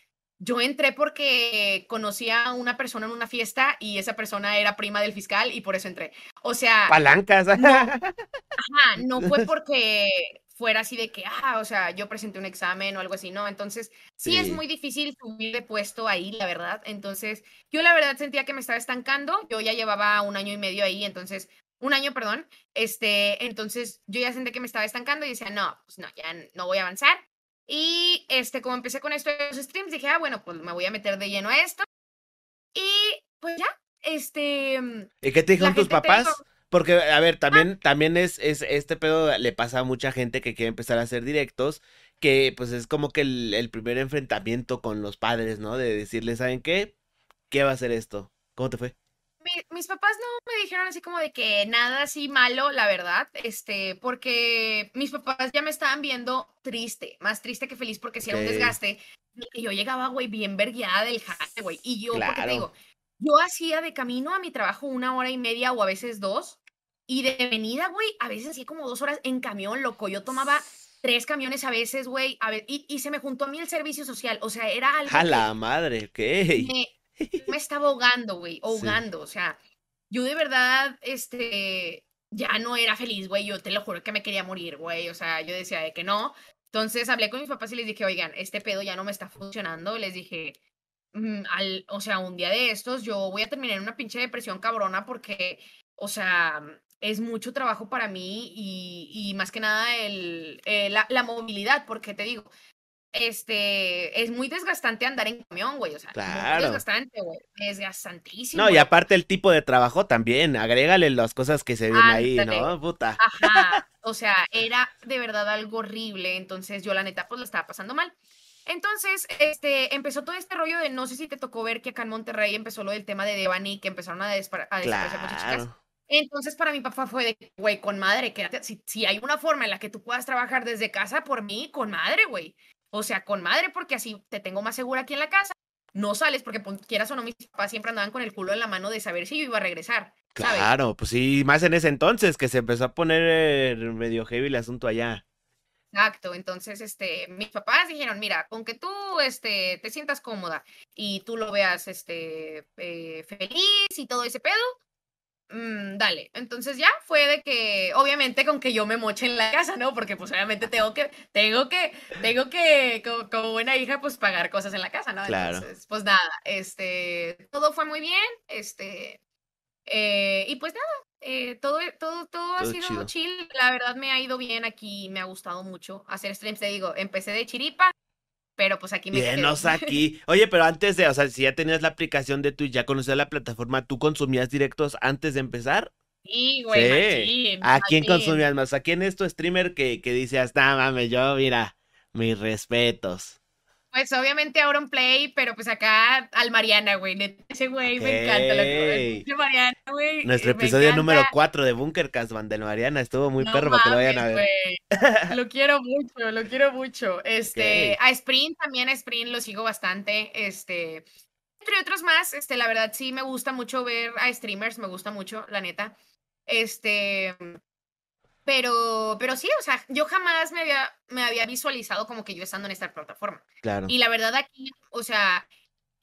Yo entré porque conocía a una persona en una fiesta y esa persona era prima del fiscal y por eso entré. O sea, Palancas. Ajá, no fue porque fuera así de que, ah, o sea, yo presenté un examen o algo así, ¿no? Entonces, sí, es Sí. muy difícil subir de puesto ahí, la verdad. Entonces, yo la verdad sentía que me estaba estancando. Yo ya llevaba un año y medio ahí, entonces, un año, perdón. Este, entonces, yo ya sentí que me estaba estancando y decía, no, pues no, ya no voy a avanzar. Y este, como empecé con esto de los streams, dije, ah, bueno, pues me voy a meter de lleno a esto. Y pues ya, este. ¿Y qué te dijeron tus papás? dijo- Porque, a ver, también, también es, es, este pedo le pasa a mucha gente que quiere empezar a hacer directos, que pues es como que el, primer enfrentamiento con los padres, ¿no? De decirles, ¿saben qué? ¿Qué va a ser esto? ¿Cómo te fue? mis papás no me dijeron así como de que nada así malo, la verdad, este, porque mis papás ya me estaban viendo triste, más triste que feliz porque si era un desgaste. Y yo llegaba, güey, bien vergueada del jale, güey. Y yo, porque te digo, yo hacía de camino a mi trabajo una hora y media o a veces dos. Y de venida, güey, a veces hacía como dos horas en camión, loco. Yo tomaba tres camiones a veces, güey. y, y, se me juntó a mí el servicio social. O sea, era algo. A la madre, ¿qué? Me, me estaba ahogando, güey, ahogando. O sea, yo de verdad, este, ya no era feliz, güey. Yo te lo juro que me quería morir, güey. O sea, yo decía de que no. Entonces hablé con mis papás y les dije, oigan, este pedo ya no me está funcionando. Les dije, mm, al, o sea, un día de estos yo voy a terminar en una pinche depresión cabrona porque, o sea, es mucho trabajo para mí y, más que nada el, eh, la, la, movilidad, porque te digo, este, es muy desgastante andar en camión, güey, o sea, claro. muy desgastante, güey, desgastantísimo. No, y aparte el tipo de trabajo también, agrégale las cosas que se ven ahí, ¿no? Puta. Ajá, o sea, era de verdad algo horrible, entonces yo la neta pues lo estaba pasando mal. Entonces, este, empezó todo este rollo de, no sé si te tocó ver que acá en Monterrey empezó lo del tema de Devani, que empezaron a, a desaparecer muchas chicas. Entonces, para mi papá fue de, güey, con madre, quédate, si, si hay una forma en la que tú puedas trabajar desde casa por mí, con madre, güey. O sea, con madre, porque así te tengo más segura aquí en la casa. No sales porque quieras o no, mis papás siempre andaban con el culo en la mano de saber si yo iba a regresar. Claro, pues sí, más en ese entonces que se empezó a poner medio heavy el asunto allá. Exacto, entonces este, mis papás dijeron, mira, con que tú este, te sientas cómoda y tú lo veas este, eh, feliz y todo ese pedo, Mm, dale. Entonces ya fue de que, obviamente, con que yo me moche en la casa, ¿no? Porque pues obviamente tengo que, tengo que, tengo que, como, buena hija, pues pagar cosas en la casa, ¿no? Claro. Entonces, pues nada, este, todo fue muy bien, este, eh, y pues nada, eh, todo, todo, todo, ha sido chill. La verdad me ha ido bien aquí, me ha gustado mucho hacer streams, te digo, empecé de chiripa, pero pues aquí me aquí. Oye, pero antes de, o sea, si ya tenías la aplicación de Twitch, ya conocías la plataforma, ¿tú consumías directos antes de empezar? Sí, güey, sí. ¿A quién consumías más? ¿A quién es tu streamer que, que dice, hasta mames, yo, mira, mis respetos? Pues obviamente un play, pero pues acá al Mariana, güey. Ese güey me encanta. Lo Mariana, güey. Nuestro episodio número 4 de Bunkercast, Van del Mariana. Estuvo muy perro para que lo vayan a ver. lo quiero mucho, lo quiero mucho. Este, a Sprint también, a Sprint lo sigo bastante. Este, entre otros más, este, la verdad sí me gusta mucho ver a streamers, me gusta mucho, la neta. Este, pero, pero sí, o sea, yo jamás me había, me había visualizado como que yo estando en esta plataforma. Claro. Y la verdad aquí, o sea,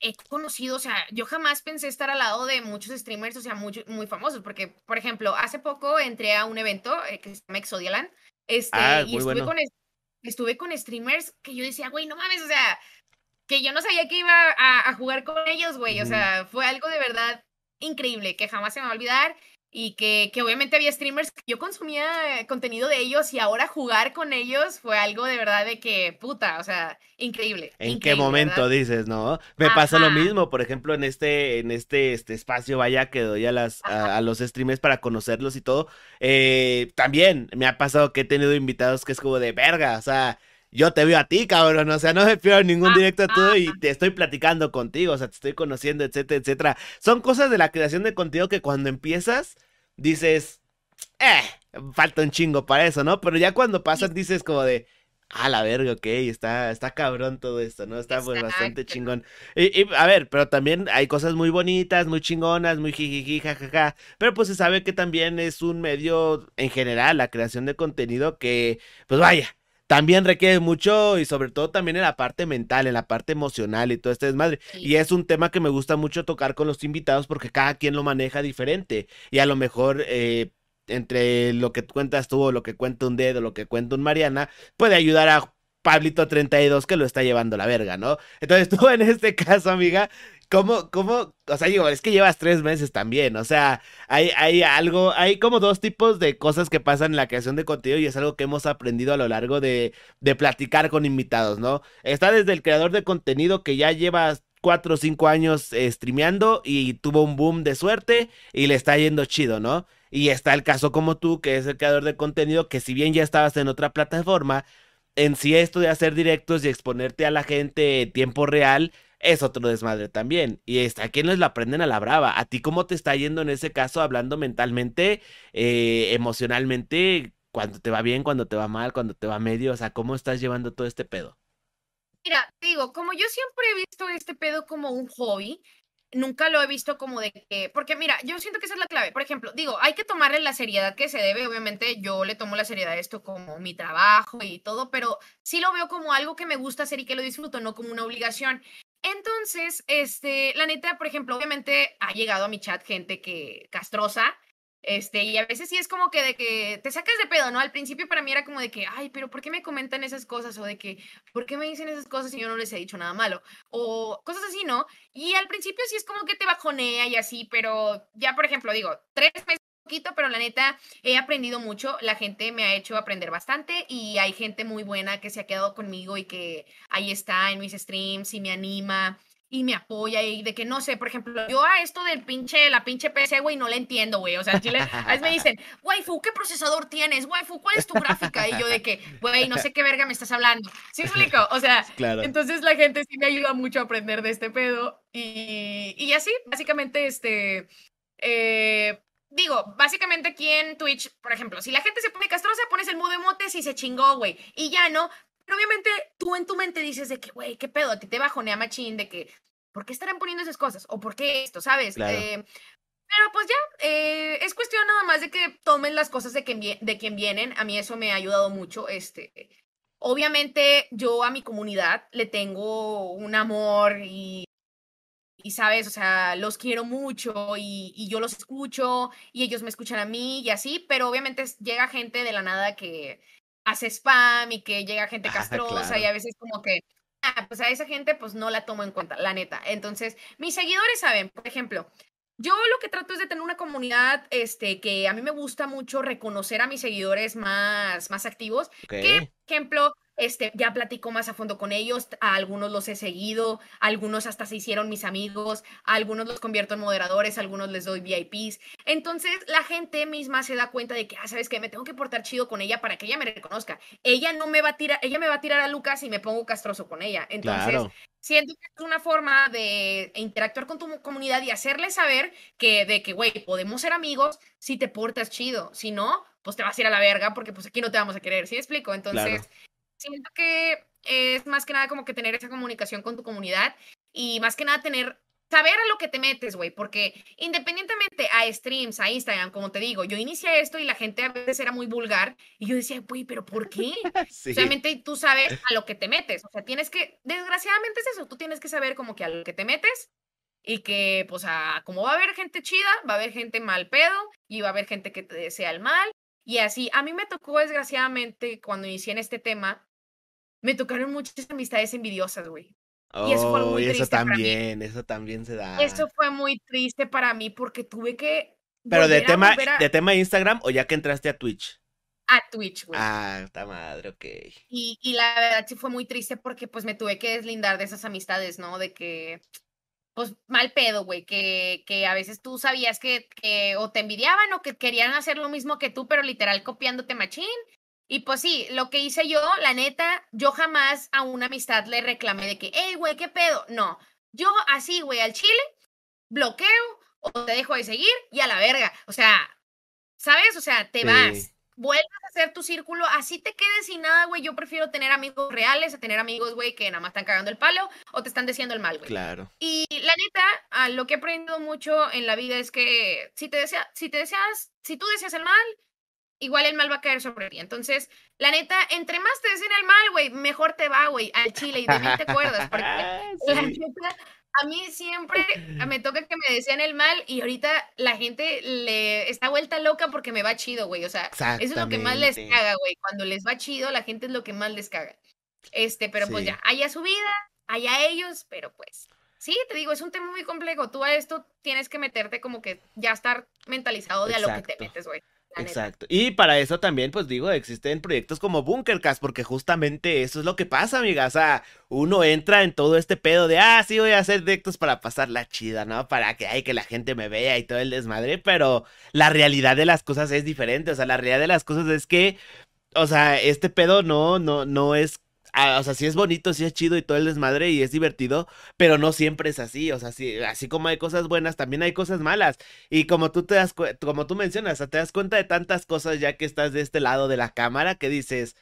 he conocido, o sea, yo jamás pensé estar al lado de muchos streamers, o sea, muy, muy famosos, porque, por ejemplo, hace poco entré a un evento eh, que se llama Exodialand, este, ah, y estuve, con, estuve con streamers que yo decía, güey, no mames, o sea, que yo no sabía que iba a, jugar con ellos, güey, o sea, fue algo de verdad increíble, que jamás se me va a olvidar y que, que, obviamente había streamers que yo consumía contenido de ellos y ahora jugar con ellos fue algo de verdad de que, puta, o sea, increíble. ¿En qué momento dices, no? Me pasa lo mismo, por ejemplo, en este, en este, este espacio, vaya, que doy a, las, a, los streamers para conocerlos y todo, eh, también me ha pasado que he tenido invitados que es como de verga, o sea, yo te veo a ti, cabrón, o sea, no me pierdo ningún directo a todo y te estoy platicando contigo, o sea, te estoy conociendo, etcétera, etcétera. Son cosas de la creación de contenido que cuando empiezas dices, eh, falta un chingo para eso, ¿no? Pero ya cuando pasas dices como de, ah, la verga, ok, está, está cabrón todo esto, ¿no? Está pues bastante chingón. Y, y, a ver, pero también hay cosas muy bonitas, muy chingonas, muy jijiji, jajaja. Pero pues se sabe que también es un medio en general, la creación de contenido que, pues vaya, también requiere mucho y sobre todo también en la parte mental, en la parte emocional y todo este desmadre. Y es un tema que me gusta mucho tocar con los invitados porque cada quien lo maneja diferente y a lo mejor... Eh, entre lo que cuentas tú o lo que cuenta un dedo, lo que cuenta un Mariana, puede ayudar a Pablito 32 que lo está llevando la verga, ¿no? Entonces tú en este caso, amiga, ¿Cómo, cómo? O sea, digo, es que llevas tres meses también. O sea, hay, hay algo, hay como dos tipos de cosas que pasan en la creación de contenido y es algo que hemos aprendido a lo largo de, de platicar con invitados, ¿no? Está desde el creador de contenido que ya lleva cuatro o cinco años eh, streameando y tuvo un boom de suerte y le está yendo chido, ¿no? Y está el caso como tú, que es el creador de contenido, que si bien ya estabas en otra plataforma, en sí esto de hacer directos y exponerte a la gente en tiempo real es otro desmadre también. Y está, a quienes lo aprenden a la brava. ¿A ti cómo te está yendo en ese caso hablando mentalmente, eh, emocionalmente, cuando te va bien, cuando te va mal, cuando te va medio? O sea, ¿cómo estás llevando todo este pedo? Mira, digo, como yo siempre he visto este pedo como un hobby, nunca lo he visto como de que, porque mira, yo siento que esa es la clave. Por ejemplo, digo, hay que tomarle la seriedad que se debe. Obviamente, yo le tomo la seriedad a esto como mi trabajo y todo, pero sí lo veo como algo que me gusta hacer y que lo disfruto, no como una obligación. Entonces, este, la neta, por ejemplo, obviamente ha llegado a mi chat gente que castrosa, este, y a veces sí es como que de que te sacas de pedo, ¿no? Al principio para mí era como de que, ay, pero ¿por qué me comentan esas cosas? O de que, ¿por qué me dicen esas cosas si yo no les he dicho nada malo? O cosas así, ¿no? Y al principio sí es como que te bajonea y así, pero ya, por ejemplo, digo, tres meses poquito, pero la neta he aprendido mucho. La gente me ha hecho aprender bastante y hay gente muy buena que se ha quedado conmigo y que ahí está en mis streams y me anima y me apoya y de que no sé, por ejemplo, yo a esto del pinche, la pinche PC, güey, no la entiendo, güey. O sea, Chile, a veces me dicen, waifu, ¿qué procesador tienes? Waifu, ¿cuál es tu gráfica? Y yo de que, güey, no sé qué verga me estás hablando. ¿Sí me explico? O sea, claro. entonces la gente sí me ayuda mucho a aprender de este pedo. Y, y así, básicamente, este, eh, digo, básicamente aquí en Twitch, por ejemplo, si la gente se pone castrosa, pones el modo emotes y se chingó, güey. Y ya no, pero obviamente tú en tu mente dices de que, güey, qué pedo, a ti te bajonea machín, de que, ¿por qué estarán poniendo esas cosas? ¿O por qué esto, sabes? Eh, pero pues ya, eh, es cuestión nada más de que tomen las cosas de quien, de quien vienen. A mí eso me ha ayudado mucho. Este, obviamente yo a mi comunidad le tengo un amor y, y sabes, o sea, los quiero mucho y, y, yo los escucho y ellos me escuchan a mí y así, pero obviamente llega gente de la nada que hace spam y que llega gente castrosa y a veces como que, ah, pues a esa gente pues no la tomo en cuenta, la neta. Entonces, mis seguidores saben, por ejemplo, yo lo que trato es de tener una comunidad este, que a mí me gusta mucho reconocer a mis seguidores más, más activos. Que, ejemplo, este, ya platico más a fondo con ellos, a algunos los he seguido, algunos hasta se hicieron mis amigos, a algunos los convierto en moderadores, a algunos les doy VIPs. Entonces la gente misma se da cuenta de que, ah, sabes que me tengo que portar chido con ella para que ella me reconozca. Ella no me va a tirar, ella me va a tirar a Lucas y me pongo castroso con ella. Entonces, siento que es una forma de interactuar con tu comunidad y hacerle saber que de que, güey, podemos ser amigos si te portas chido. Si no, pues te vas a ir a la verga porque pues aquí no te vamos a querer. ¿Sí me explico? Entonces, siento que es más que nada como que tener esa comunicación con tu comunidad y más que nada tener saber a lo que te metes, güey, porque independientemente a streams, a Instagram, como te digo, yo inicié esto y la gente a veces era muy vulgar y yo decía, güey, pero ¿por qué? Solamente tú sabes a lo que te metes, o sea, tienes que, desgraciadamente es eso, tú tienes que saber como que a lo que te metes y que, pues, a, como va a haber gente chida, va a haber gente mal pedo y va a haber gente que te desea el mal y así. A mí me tocó, desgraciadamente, cuando inicié en este tema, me tocaron muchas amistades envidiosas, güey. y eso fue muy triste. Eso también, eso también se da. Eso fue muy triste para mí porque tuve que. Pero de tema, de tema Instagram o ya que entraste a Twitch. A Twitch, güey. Ah, está madre, ok. Y, y la verdad sí fue muy triste porque pues me tuve que deslindar de esas amistades, ¿no? De que, pues mal pedo, güey, que, que a veces tú sabías que, que o te envidiaban o que querían hacer lo mismo que tú, pero literal copiándote machín y pues sí, lo que hice yo, la neta, yo jamás a una amistad le reclamé de que, hey, güey, ¿qué pedo? No, yo así, güey, al chile, bloqueo o te dejo de seguir y a la verga. O sea, ¿sabes? O sea, te vas, vuelves a hacer tu círculo, así te quedes sin nada, güey. Yo prefiero tener amigos reales a tener amigos, güey, que nada más están cagando el palo o te están diciendo el mal, güey. Claro. Y la neta, lo que he aprendido mucho en la vida es que si te, desea, si te deseas, si tú deseas el mal, igual el mal va a caer sobre ti. Entonces, la neta, entre más te decen el mal, güey, mejor te va, güey, al chile y de mí te acuerdas. Porque la neta, a mí siempre me toca que me decían el mal y ahorita la gente le está vuelta loca porque me va chido, güey. O sea, eso es lo que más les caga, güey. Cuando les va chido, la gente es lo que más les caga. Este, pero pues ya, haya su vida, haya ellos, pero pues. Sí, te digo, es un tema muy complejo. Tú a esto tienes que meterte como que ya estar mentalizado de a lo que te metes, güey. Exacto. Y para eso también, pues digo, existen proyectos como Bunkercast, porque justamente eso es lo que pasa, amiga. O sea, uno entra en todo este pedo de, ah, sí, voy a hacer directos para pasar la chida, ¿no? Para que, hay que la gente me vea y todo el desmadre, pero la realidad de las cosas es diferente. O sea, la realidad de las cosas es que o sea, este pedo no, no, no es o sea, sí es bonito, sí es chido y todo el desmadre y es divertido, pero no siempre es así, o sea, sí, así como hay cosas buenas, también hay cosas malas. Y como tú te das como tú mencionas, te das cuenta de tantas cosas ya que estás de este lado de la cámara que dices,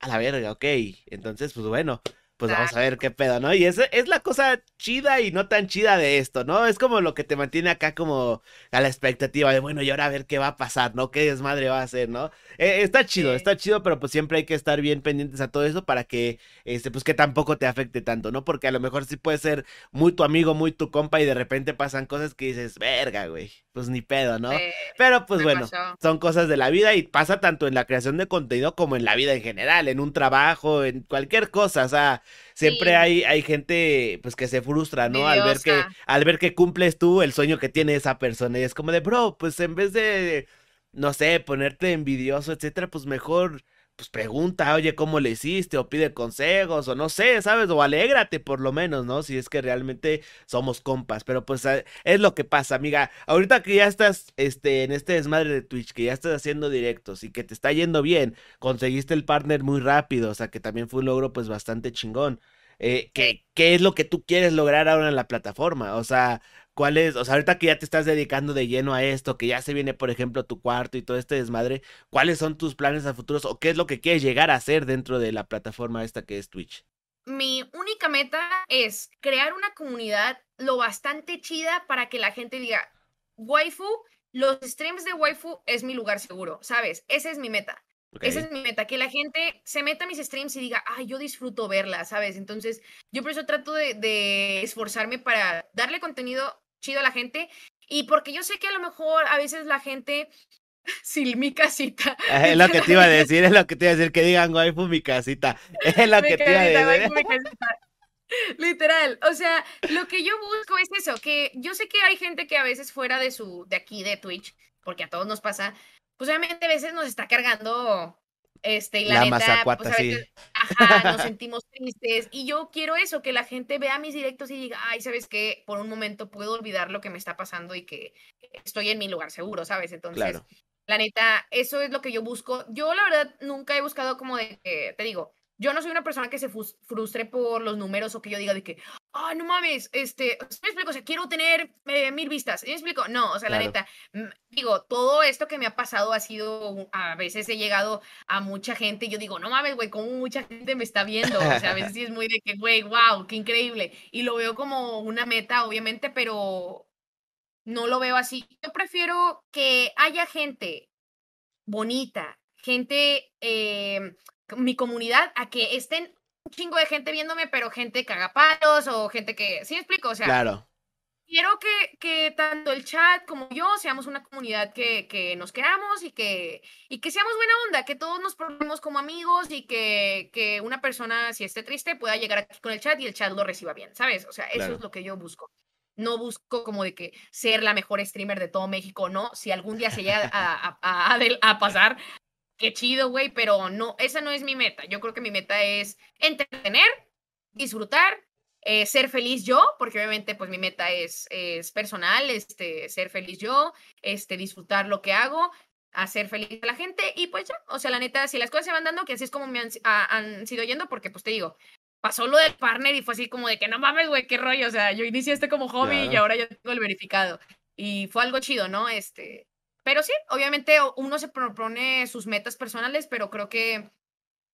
a la verga, ok. Entonces, pues bueno, pues vamos a ver qué pedo, ¿no? Y esa es la cosa chida y no tan chida de esto, ¿no? Es como lo que te mantiene acá como a la expectativa de, bueno, y ahora a ver qué va a pasar, ¿no? ¿Qué desmadre va a hacer, ¿no? Eh, está chido, está chido, pero pues siempre hay que estar bien pendientes a todo eso para que, este, pues que tampoco te afecte tanto, ¿no? Porque a lo mejor sí puede ser muy tu amigo, muy tu compa y de repente pasan cosas que dices, verga, güey, pues ni pedo, ¿no? pero pues bueno, son cosas de la vida y pasa tanto en la creación de contenido como en la vida en general, en un trabajo, en cualquier cosa, o sea siempre hay, hay gente pues que se frustra, ¿no? Al ver que, al ver que cumples tú el sueño que tiene esa persona. Y es como de, bro, pues en vez de, no sé, ponerte envidioso, etcétera, pues mejor pues pregunta, oye, ¿cómo le hiciste? O pide consejos, o no sé, ¿sabes? O alégrate por lo menos, ¿no? Si es que realmente somos compas. Pero pues eh, es lo que pasa, amiga. Ahorita que ya estás este, en este desmadre de Twitch, que ya estás haciendo directos y que te está yendo bien, conseguiste el partner muy rápido, o sea que también fue un logro pues bastante chingón. Eh, ¿qué, ¿Qué es lo que tú quieres lograr ahora en la plataforma? O sea, ¿Cuál es, o sea, ahorita que ya te estás dedicando de lleno a esto, que ya se viene, por ejemplo, tu cuarto y todo este desmadre, ¿cuáles son tus planes a futuros o qué es lo que quieres llegar a hacer dentro de la plataforma esta que es Twitch? Mi única meta es crear una comunidad lo bastante chida para que la gente diga, waifu, los streams de waifu es mi lugar seguro, ¿sabes? Esa es mi meta. Esa es mi meta, que la gente se meta a mis streams y diga, ay, yo disfruto verla, ¿sabes? Entonces, yo por eso trato de, de esforzarme para darle contenido chido a la gente. Y porque yo sé que a lo mejor a veces la gente, sin mi casita. Es lo que te iba a decir, es lo que te iba a decir, que digan waifu mi casita. Es lo que te iba a decir. Literal, o sea, lo que yo busco es eso, que yo sé que hay gente que a veces fuera de su, de aquí, de Twitch, porque a todos nos pasa, pues obviamente a veces nos está cargando este, y la, neta, pues, sí. ajá, nos sentimos tristes. Y yo quiero eso, que la gente vea mis directos y diga, ay, ¿sabes qué? Por un momento puedo olvidar lo que me está pasando y que estoy en mi lugar seguro, ¿sabes? Entonces, la neta, eso es lo que yo busco. Yo, la verdad, nunca he buscado como de, te digo, yo no soy una persona que se frustre por los números o que yo diga de que, ah, no mames, este, me explico, o sea, quiero tener eh, mil vistas. ¿Me explico? No, o sea, la neta, digo, todo esto que me ha pasado ha sido, a veces he llegado a mucha gente y yo digo, no mames, güey, cómo mucha gente me está viendo. O sea, a veces sí es muy de que, güey, wow, qué increíble. Y lo veo como una meta, obviamente, pero no lo veo así. Yo prefiero que haya gente bonita, gente eh, mi comunidad a que estén un chingo de gente viéndome, pero gente cagapalos o gente que. ¿Sí me explico? O sea. Claro. Quiero que, que tanto el chat como yo seamos una comunidad que, que nos queramos y que, y que seamos buena onda, que todos nos ponemos como amigos y que, que una persona, si esté triste, pueda llegar aquí con el chat y el chat lo reciba bien, ¿sabes? O sea, eso es lo que yo busco no busco como de que ser la mejor streamer de todo México, no. Si algún día se llega a, a, a, pasar, qué chido, güey, pero no, esa no es mi meta. Yo creo que mi meta es entretener, disfrutar, eh, ser feliz yo, porque obviamente pues mi meta es, es personal, este, ser feliz yo, este, disfrutar lo que hago, hacer feliz a la gente y pues ya, o sea, la neta, si las cosas se van dando, que así es como me han, han sido yendo, porque pues te digo, pasó lo del partner y fue así como de que no mames, güey, qué rollo, o sea, yo inicié este como hobby y ahora ya tengo el verificado. Y fue algo chido, ¿no? Este, pero sí, obviamente uno se propone sus metas personales, pero creo que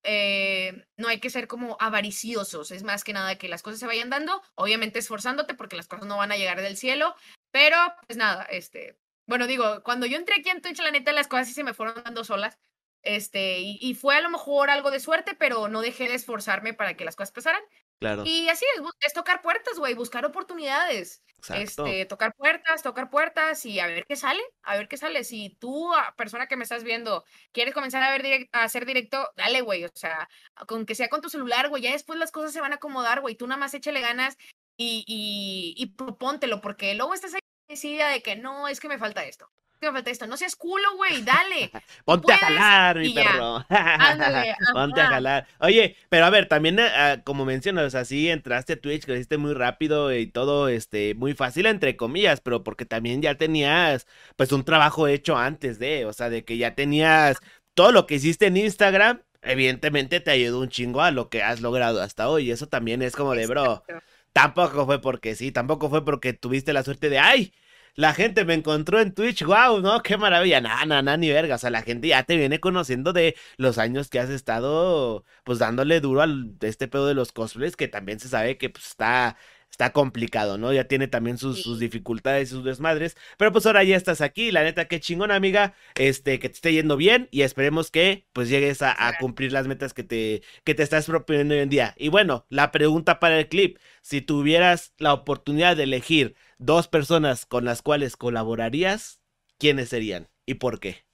eh, no hay que ser como avariciosos. Es más que nada que las cosas se vayan dando, obviamente esforzándote porque las cosas no van a llegar del cielo, pero pues nada, este, bueno, digo, cuando yo entré aquí en Twitch, la neta, las cosas sí se me fueron dando solas. Este, y, y, fue a lo mejor algo de suerte, pero no dejé de esforzarme para que las cosas pasaran. Claro. Y así es, es tocar puertas, güey, buscar oportunidades. Este, tocar puertas, tocar puertas y a ver qué sale, a ver qué sale. Si tú, persona que me estás viendo, quieres comenzar a ver a hacer directo, dale, güey, o sea, con que sea con tu celular, güey, ya después las cosas se van a acomodar, güey, tú nada más échale ganas y, y, y propóntelo, porque luego estás ahí decidida de que no, es que me falta esto me falta esto. No seas culo, güey, dale. Ponte a jalar, mi perro. Ponte a jalar. Oye, pero a ver, también ah, como mencionas, así entraste a Twitch, creciste muy rápido y todo, este, muy fácil entre comillas, pero porque también ya tenías, pues, un trabajo hecho antes de, o sea, de que ya tenías todo lo que hiciste en Instagram, evidentemente te ayudó un chingo a lo que has logrado hasta hoy. Y eso también es como de, bro, tampoco fue porque sí, tampoco fue porque tuviste la suerte de, ay, la gente me encontró en Twitch, wow, ¿no? Qué maravilla. Nada, nada, nada, ni verga. O sea, la gente ya te viene conociendo de los años que has estado, pues, dándole duro al este pedo de los cosplays, que también se sabe que, pues, está está complicado, ¿no? Ya tiene también sus, sus dificultades y sus desmadres. Pero pues ahora ya estás aquí, la neta, qué chingón, amiga. Este, que te esté yendo bien y esperemos que pues llegues a, a, cumplir las metas que te, que te estás proponiendo hoy en día. Y bueno, la pregunta para el clip, si tuvieras la oportunidad de elegir dos personas con las cuales colaborarías, ¿quiénes serían y por qué?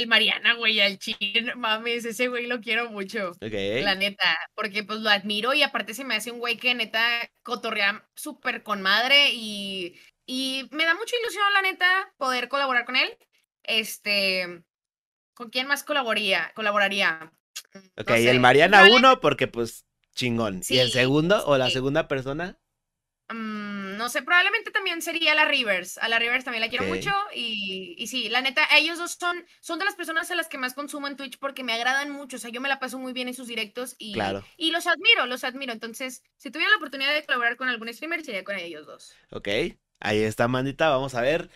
El Mariana, güey, el chin, mames, ese güey lo quiero mucho. Ok. La neta, porque pues lo admiro y aparte se me hace un güey que neta cotorrea súper con madre y, y me da mucha ilusión, la neta, poder colaborar con él. Este, ¿con quién más colaboraría? Colaboraría. Ok, no sé. el Mariana uno, porque pues chingón. Sí, ¿Y el segundo o la segunda persona? Um, no sé, probablemente también sería la Rivers. A la Rivers también la quiero okay. mucho. Y, y, sí, la neta, ellos dos son, son de las personas a las que más consumo en Twitch porque me agradan mucho. O sea, yo me la paso muy bien en sus directos y, claro. y los admiro, los admiro. Entonces, si tuviera la oportunidad de colaborar con algún streamer, sería con ellos dos. Ok, ahí está, Mandita. Vamos a ver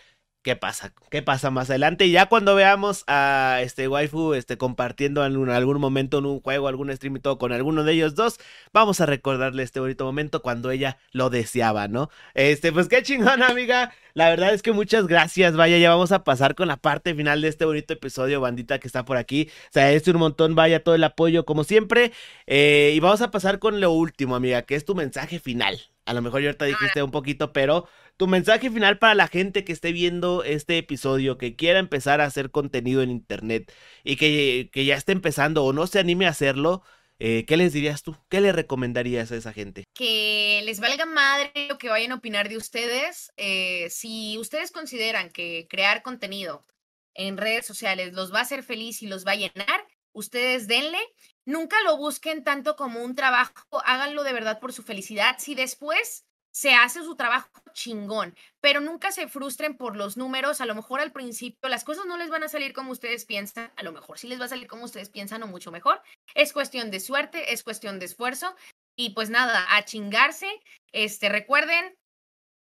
qué pasa, qué pasa más adelante. Y ya cuando veamos a este waifu este, compartiendo en algún momento en un juego, algún stream y todo con alguno de ellos dos, vamos a recordarle este bonito momento cuando ella lo deseaba, ¿no? Este, pues qué chingón, amiga. La verdad es que muchas gracias. Vaya, ya vamos a pasar con la parte final de este bonito episodio, bandita que está por aquí. O sea, este un montón, vaya todo el apoyo como siempre. Eh, y vamos a pasar con lo último, amiga, que es tu mensaje final. A lo mejor ya ahorita dijiste un poquito, pero tu mensaje final para la gente que esté viendo este episodio, que quiera empezar a hacer contenido en internet y que, que ya esté empezando o no se anime a hacerlo, eh, ¿qué les dirías tú? ¿Qué le recomendarías a esa gente? Que les valga madre lo que vayan a opinar de ustedes. Eh, si ustedes consideran que crear contenido en redes sociales los va a hacer feliz y los va a llenar, ustedes denle. Nunca lo busquen tanto como un trabajo, háganlo de verdad por su felicidad. Si después se hace su trabajo chingón, pero nunca se frustren por los números. A lo mejor al principio las cosas no les van a salir como ustedes piensan, a lo mejor sí les va a salir como ustedes piensan o mucho mejor. Es cuestión de suerte, es cuestión de esfuerzo y pues nada, a chingarse. Este, recuerden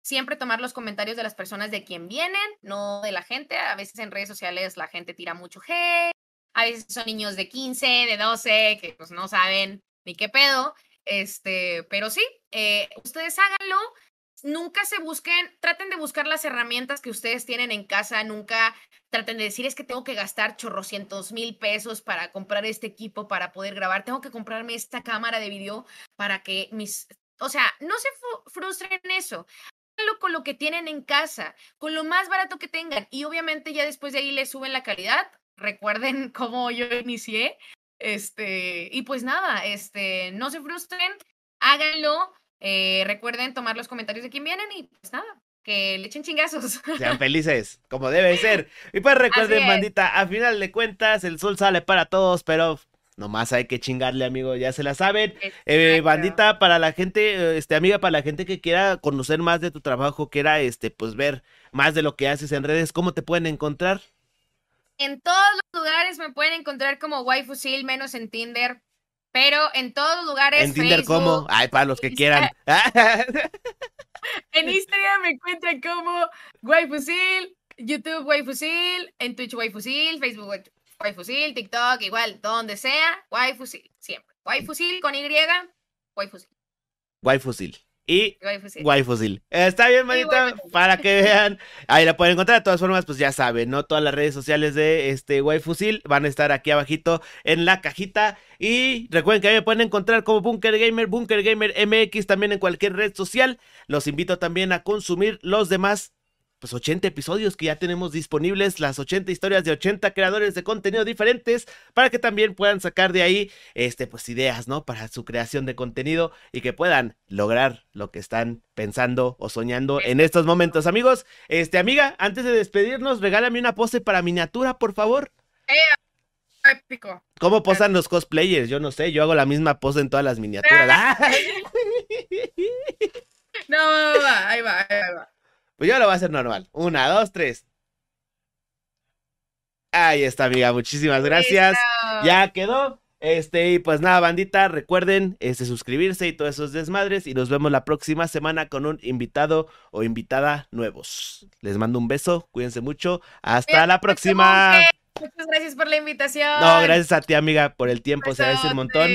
siempre tomar los comentarios de las personas de quien vienen, no de la gente. A veces en redes sociales la gente tira mucho hate, a veces son niños de 15, de 12 que pues no saben ni qué pedo. Este, pero sí, eh, ustedes háganlo. Nunca se busquen, traten de buscar las herramientas que ustedes tienen en casa, nunca traten de decir es que tengo que gastar chorrocientos mil pesos para comprar este equipo para poder grabar, tengo que comprarme esta cámara de video para que mis, o sea, no se frustren en eso, con lo que tienen en casa, con lo más barato que tengan y obviamente ya después de ahí les suben la calidad. Recuerden cómo yo inicié, este, y pues nada, este, no se frustren, háganlo. Eh, recuerden tomar los comentarios de quien vienen y pues nada, que le echen chingazos. Sean felices, como debe ser. Y pues recuerden, bandita, a final de cuentas, el sol sale para todos, pero nomás hay que chingarle, amigo, ya se la saben. Eh, bandita, para la gente, este, amiga, para la gente que quiera conocer más de tu trabajo, quiera, este, pues ver más de lo que haces en redes, ¿cómo te pueden encontrar? En todos los lugares me pueden encontrar como Waifusil, menos en Tinder. Pero en todos los lugares. ¿En Tinder Facebook, cómo? Ay, para los que quieran. en Instagram me encuentran como Waifusil, YouTube Waifusil, en Twitch Waifusil, Facebook Waifusil, TikTok, igual, donde sea, Waifusil, siempre. Waifusil con Y, Waifusil. Waifusil y Waifusil. Está bien, manita, para que vean. Ahí la pueden encontrar. De todas formas, pues ya saben, ¿no? Todas las redes sociales de este Waifusil van a estar aquí abajito en la cajita. Y recuerden que ahí me pueden encontrar como Bunker Gamer, Bunker Gamer MX también en cualquier red social. Los invito también a consumir los demás pues 80 episodios que ya tenemos disponibles, las 80 historias de 80 creadores de contenido diferentes, para que también puedan sacar de ahí, este, pues ideas, ¿no? Para su creación de contenido y que puedan lograr lo que están pensando o soñando en estos momentos. Amigos, este, amiga, antes de despedirnos, regálame una pose para miniatura, por favor. Eh, épico. ¿Cómo posan los cosplayers? Yo no sé, yo hago la misma pose en todas las miniaturas. no, va, ahí va, ahí va. Pues yo lo voy a hacer normal. Una, dos, tres. Ahí está, amiga. Muchísimas gracias. Listo. Ya quedó. Este, y pues nada, bandita, recuerden este, suscribirse y todos esos desmadres. Y nos vemos la próxima semana con un invitado o invitada nuevos. Les mando un beso, cuídense mucho. Hasta la próxima. Muchas gracias por la invitación. No, gracias a ti, amiga, por el tiempo. Se agradece un montón.